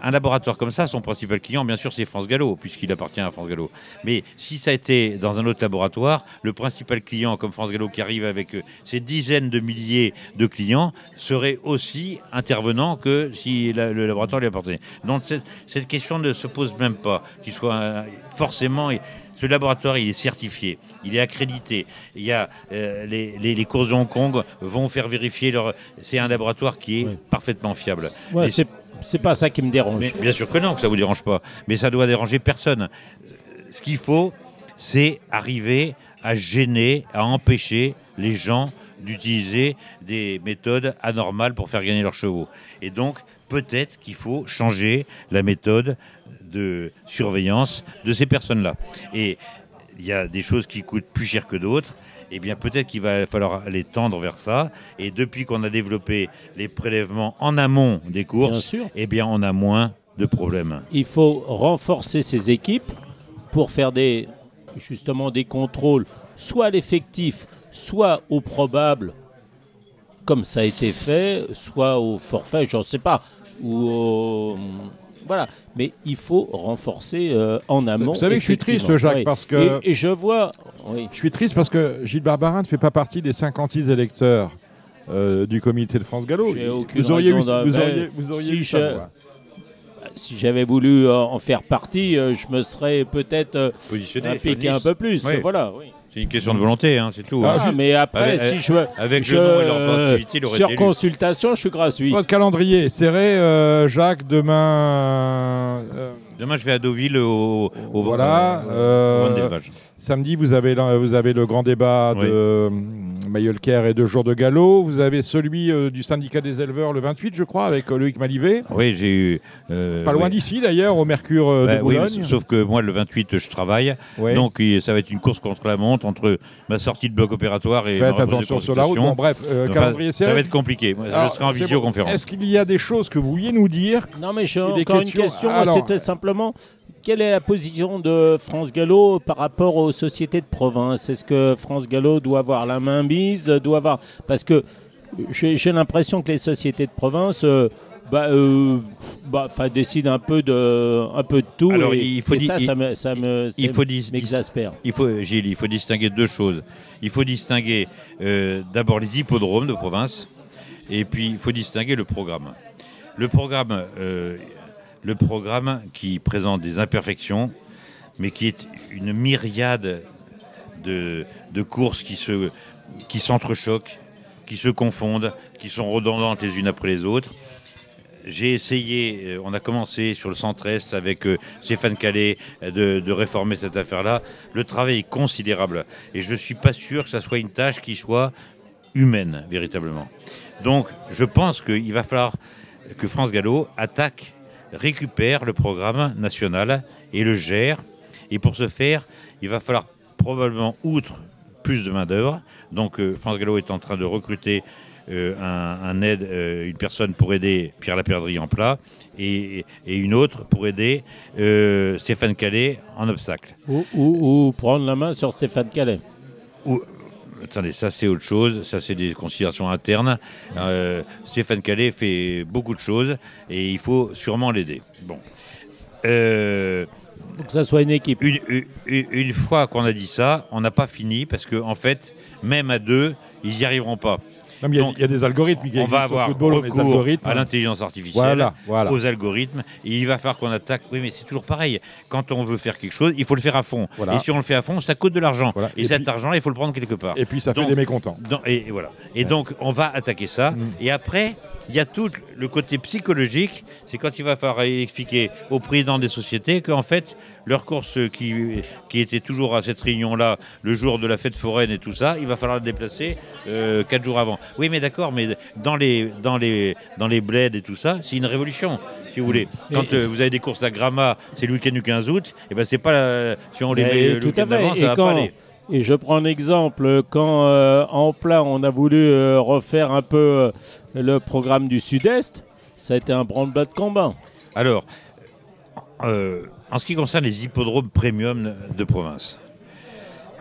Speaker 2: Un laboratoire comme ça, son principal client, bien sûr, c'est France Gallo, puisqu'il appartient à France Gallo. Mais si ça a été dans un autre laboratoire, le principal client, comme France Gallo, qui arrive avec euh, ses dizaines de milliers de clients, serait aussi intervenant que si la- le laboratoire lui appartenait. Donc cette, cette question ne se pose même pas, qu'il soit euh, forcément. Ce laboratoire, il est certifié, il est accrédité. Il y a euh, les, les- les courses de Hong Kong vont faire vérifier leur. C'est un laboratoire qui est
Speaker 3: Oui.
Speaker 2: parfaitement fiable.
Speaker 3: Ouais,
Speaker 2: Et
Speaker 3: c'est c'est pas ça qui me dérange.
Speaker 2: bien sûr que non, que ça vous dérange pas. Mais ça doit déranger personne. Ce qu'il faut, c'est arriver à gêner, à empêcher les gens d'utiliser des méthodes anormales pour faire gagner leurs chevaux. Et donc, peut-être qu'il faut changer la méthode de surveillance de ces personnes-là. Et il y a des choses qui coûtent plus cher que d'autres. eh bien peut-être qu'il va falloir aller tendre vers ça. Et depuis qu'on a développé les prélèvements en amont des courses, eh bien on a moins de problèmes.
Speaker 3: Il faut renforcer ces équipes pour faire des, justement des contrôles, soit à l'effectif, soit au probable, comme ça a été fait, soit au forfait, j'en sais pas, ou au- voilà. Mais il faut renforcer euh, en amont.
Speaker 1: Vous savez que je suis triste, Jacques,
Speaker 3: Oui.
Speaker 1: parce que-
Speaker 3: Et, et je vois. Oui.
Speaker 1: Je suis triste parce que Gilles Barbarin ne fait pas partie des 56 électeurs euh, du comité de France Gallo. Vous auriez, eu,
Speaker 3: raison
Speaker 1: vous auriez, vous auriez
Speaker 3: si
Speaker 1: eu
Speaker 3: je-
Speaker 1: ça, moi.
Speaker 3: Si j'avais voulu en faire partie, euh, je me serais peut-être
Speaker 2: Positionné,
Speaker 3: impliqué un peu plus.
Speaker 2: Oui.
Speaker 3: Voilà. Oui.
Speaker 2: C'est une question de volonté, hein, c'est tout.
Speaker 1: Ah,
Speaker 2: hein.
Speaker 3: Mais après,
Speaker 2: Avec-
Speaker 3: si je veux.
Speaker 2: avec
Speaker 3: je,
Speaker 2: le nom et leur
Speaker 3: euh,
Speaker 2: activité, il aurait
Speaker 3: Sur consultation, je suis gratuit.
Speaker 1: Votre calendrier est serré, euh, Jacques, demain. euh,
Speaker 2: Demain, je vais à Deauville au, au,
Speaker 1: Voilà,
Speaker 2: au- au
Speaker 1: euh. Samedi, vous avez, le- vous avez le grand débat
Speaker 2: Oui.
Speaker 1: de euh, Mayolker et deux jours de galop. Vous avez celui euh, du syndicat des éleveurs le 28, je crois, avec euh, Loïc Malivet.
Speaker 2: Oui, j'ai eu. euh,
Speaker 1: Pas loin
Speaker 2: oui.
Speaker 1: d'ici, d'ailleurs, au Mercure euh,
Speaker 2: Bah
Speaker 1: de
Speaker 2: oui,
Speaker 1: Boulogne.
Speaker 2: sauf que moi, le 28, je travaille. Donc, ça va être une course contre la montre entre ma sortie de bloc opératoire et ma
Speaker 1: Faites attention sur la route.
Speaker 2: consultation.
Speaker 1: Bon, bref, euh,
Speaker 2: Enfin,
Speaker 1: calendrier
Speaker 2: ça va être compliqué. Moi,
Speaker 1: Alors,
Speaker 2: je serai en
Speaker 1: bon.
Speaker 2: visioconférence.
Speaker 1: Est-ce qu'il y a des choses que vous vouliez nous dire
Speaker 3: Non, mais j'ai encore une question.
Speaker 1: Alors-
Speaker 3: C'était simplement quelle est la position de France Gallo par rapport aux sociétés de province? Est-ce que France Gallo doit avoir la main mise doit avoir... Parce que j'ai l'impression que les sociétés de province. euh, bah, euh, bah, décident un peu de, un peu de tout.
Speaker 2: Alors,
Speaker 3: et,
Speaker 2: il faut
Speaker 3: et ça, me, ça me,
Speaker 2: il faut
Speaker 3: m'exaspère.
Speaker 2: Il faut, Gilles, il faut distinguer deux choses. Il faut distinguer euh, d'abord les hippodromes de province, et puis il faut distinguer le programme. Le programme, le programme qui présente des imperfections, mais qui est une myriade de, de courses qui se, qui s'entrechoquent, qui se confondent, qui sont redondantes les unes après les autres. J'ai essayé, euh, on a commencé sur le centre-est avec euh, Stéphane Calais euh, de, réformer cette affaire-là. Le travail est considérable et je ne suis pas sûr que ça soit une tâche qui soit humaine, véritablement. Donc je pense qu'il va falloir que France Gallo attaque, récupère le programme national et le gère. Et pour ce faire, il va falloir probablement, outre plus de main-d'œuvre, donc euh, France Gallo est en train de recruter euh, un, un aide, euh, une personne pour aider Pierre Laperdrie en plat et, et une autre pour aider Stéphane Calais en obstacle.
Speaker 3: Ou, ou- ou prendre la main sur Stéphane Calais.
Speaker 2: Ou- attendez, ça c'est autre chose, ça c'est des considérations internes. Euh, Stéphane Calais fait beaucoup de choses et il faut sûrement l'aider. Bon. Euh,
Speaker 3: Faut que ça soit une équipe.
Speaker 2: une, une- une fois qu'on a dit ça, on n'a pas fini parce qu'en en fait, même à deux, ils n'y arriveront pas.
Speaker 1: Non, mais il y a- y, des algorithmes qui
Speaker 2: on va avoir
Speaker 1: football,
Speaker 2: recours à l'intelligence artificielle,
Speaker 1: Voilà, voilà.
Speaker 2: aux algorithmes, et il va falloir qu'on attaque. Oui, mais c'est toujours pareil. Quand on veut faire quelque chose, il faut le faire à fond.
Speaker 1: Voilà.
Speaker 2: Et si on le fait à fond, ça coûte de l'argent. Et,
Speaker 1: Et
Speaker 2: cet argent, il faut le prendre quelque part.
Speaker 1: Et puis ça fait des mécontents.
Speaker 2: Dans- et, et voilà. Et donc, on va attaquer ça.
Speaker 1: Mm.
Speaker 2: Et après, il y a tout le côté psychologique. C'est quand il va falloir expliquer aux présidents des sociétés qu'en fait, leur course qui, qui était toujours à cette réunion-là, le jour de la fête foraine et tout ça, il va falloir le déplacer euh, quatre jours avant. Oui, mais d'accord, mais dans les, dans, les, dans les bleds et tout ça, c'est une révolution, si vous voulez. Quand euh, vous avez des courses à Gramma, c'est le week-end du 15 août, et ben c'est pas la- si on les
Speaker 3: Mais
Speaker 2: met le
Speaker 3: tout à
Speaker 2: week-end
Speaker 3: fait.
Speaker 2: d'avant,
Speaker 3: Et
Speaker 2: ça va
Speaker 3: quand-
Speaker 2: pas aller.
Speaker 3: Et je prends un exemple, quand euh, en plat on a voulu euh, refaire un peu euh, le programme du Sud-Est, ça a été un branle-bas de combat.
Speaker 2: Alors, euh, en ce qui concerne les hippodromes premium de province,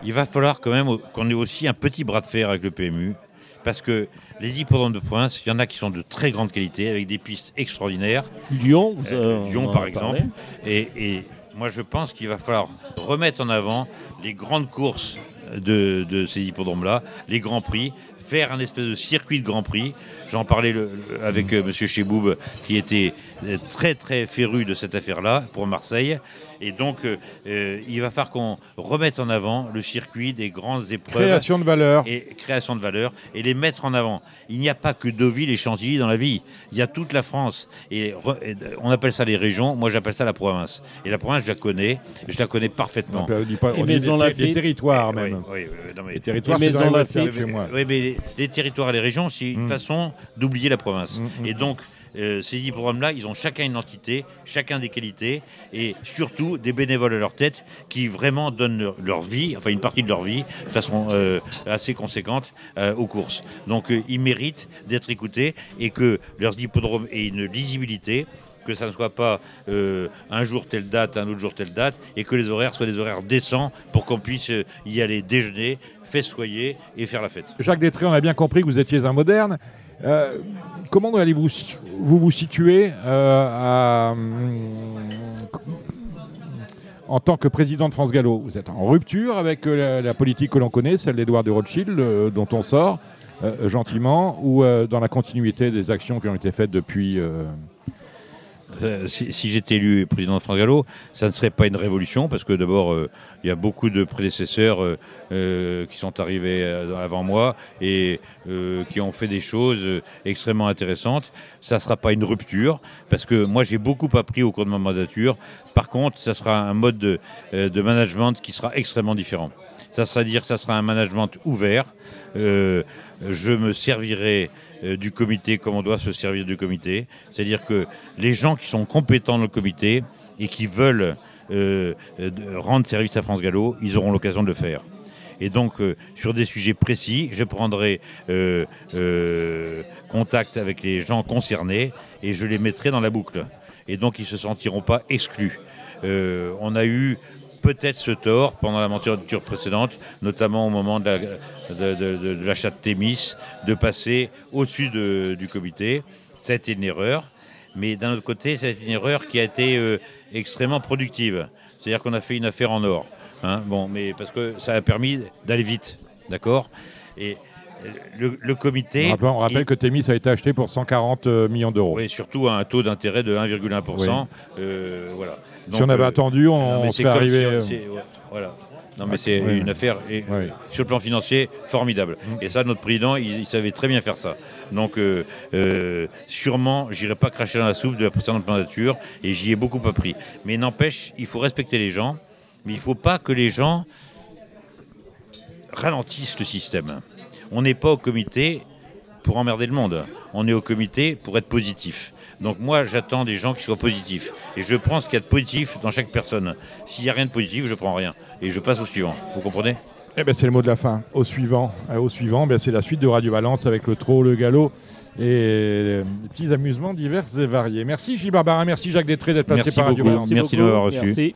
Speaker 2: il va falloir quand même qu'on ait aussi un petit bras de fer avec le PMU, parce que les hippodromes de province, il y en a qui sont de très grande qualité, avec des pistes extraordinaires,
Speaker 3: Lyon, vous,
Speaker 2: Euh, Lyon par exemple, et moi je pense qu'il va falloir remettre en avant les grandes courses de, de ces hippodromes-là, les grands prix, faire un espèce de circuit de grands prix. J'en parlais avec euh, Monsieur Cheboub, qui était euh, très très féru de cette affaire-là pour Marseille. Et donc, euh, euh, il va falloir qu'on remette en avant le circuit des grandes épreuves
Speaker 1: Création de valeur.
Speaker 2: et création de valeur et les mettre en avant. Il n'y a pas que Deauville et Chantilly dans la vie. Il y a toute la France. Et, re- et on appelle ça les régions. Moi, j'appelle ça la province. Et la province, je la connais. Je la connais parfaitement.
Speaker 1: On dit pas- on dit des territoires même.
Speaker 2: oui, oui, oui, non, mais-
Speaker 1: Les territoires, c'est dans les moi.
Speaker 2: oui, mais les, les territoires et les régions, c'est une
Speaker 1: Mm.
Speaker 2: façon d'oublier la province.
Speaker 1: Mm, mm,
Speaker 2: Et donc, euh, ces hippodromes-là, ils ont chacun une entité, chacun des qualités, et surtout des bénévoles à leur tête qui vraiment donnent leur, vie, enfin une partie de leur vie, de façon euh, assez conséquente euh, aux courses. Donc ils méritent d'être écoutés et que leurs hippodromes aient une lisibilité que ça ne soit pas un jour telle date, un autre jour telle date, et que les horaires soient des horaires décents pour qu'on puisse y aller déjeuner, festoyer et faire la fête.
Speaker 1: Jacques Détré, on a bien compris que vous étiez un moderne. Comment allez-vous vous, situer euh, hum, en tant que président de France Gallo? Vous êtes en rupture avec euh, la, la politique que l'on connaît, celle d'Edouard de Rothschild, euh, dont on sort euh, gentiment, ou euh, dans la continuité des actions qui ont été faites depuis euh,
Speaker 2: Euh, si si j'étais élu président de France Gallo, ça ne serait pas une révolution parce que d'abord, euh, il y a beaucoup de prédécesseurs euh, euh, qui sont arrivés euh, avant moi et euh, qui ont fait des choses euh, extrêmement intéressantes. Ça ne sera pas une rupture parce que moi, j'ai beaucoup appris au cours de ma mandature. Par contre, ça sera un mode de, euh, de management qui sera extrêmement différent. Ça sera dire, ça sera un management ouvert. Euh, je me servirai euh, du comité comme on doit se servir du comité. C'est-à-dire que les gens qui sont compétents dans le comité et qui veulent euh, rendre service à France Gallo, ils auront l'occasion de le faire. Et donc, sur des sujets précis, je prendrai contact avec les gens concernés et je les mettrai dans la boucle. Et donc, ils ne se sentiront pas exclus. On a eu peut-être ce tort pendant la mandature précédente, notamment au moment de la- de- de- de- de l'achat de, Thémis, de passer au-dessus de- du comité. Ça a été une erreur, mais d'un autre côté, c'est une erreur qui a été euh, extrêmement productive. C'est-à-dire qu'on a fait une affaire en or. hein. bon, mais parce que ça a permis d'aller vite, d'accord? Le, le comité...
Speaker 1: On rappelle, on rappelle
Speaker 2: il-
Speaker 1: que Témis a été acheté pour 140 euh, millions d'euros.
Speaker 2: oui, surtout à un taux d'intérêt de 1,1%. euh, voilà.
Speaker 1: si
Speaker 2: Donc,
Speaker 1: on avait
Speaker 2: euh,
Speaker 1: attendu, on, on serait
Speaker 2: si
Speaker 1: arrivé.
Speaker 2: on-
Speaker 1: euh,
Speaker 2: c'est- ouais, voilà. Non, mais
Speaker 1: Ouais,
Speaker 2: c'est
Speaker 1: oui.
Speaker 2: une affaire et,
Speaker 1: Oui.
Speaker 2: sur le plan financier formidable.
Speaker 1: Mm.
Speaker 2: Et ça, notre président, il, il savait très bien faire ça. Donc, euh, euh, sûrement, j'irai pas cracher dans la soupe de la précédente mandature et j'y ai beaucoup appris. Mais n'empêche, il faut respecter les gens, mais il faut pas que les gens ralentissent le système. On n'est pas au comité pour emmerder le monde. On est au comité pour être positif. Donc moi, j'attends des gens qui soient positifs. Et je prends ce qu'il y a de positif dans chaque personne. S'il n'y a rien de positif, je prends rien. Et je passe au suivant. Vous comprenez?
Speaker 1: Eh ben, c'est le mot de la fin. Au suivant, Euh, au suivant ben, c'est la suite de Radio Balance avec le trot, le galop et euh, des petits amusements divers et variés. Merci Gilles Barbara, merci Jacques Détré d'être passé
Speaker 2: Merci
Speaker 1: par Radio. Balance.
Speaker 2: Merci de m'avoir reçu.
Speaker 3: Merci.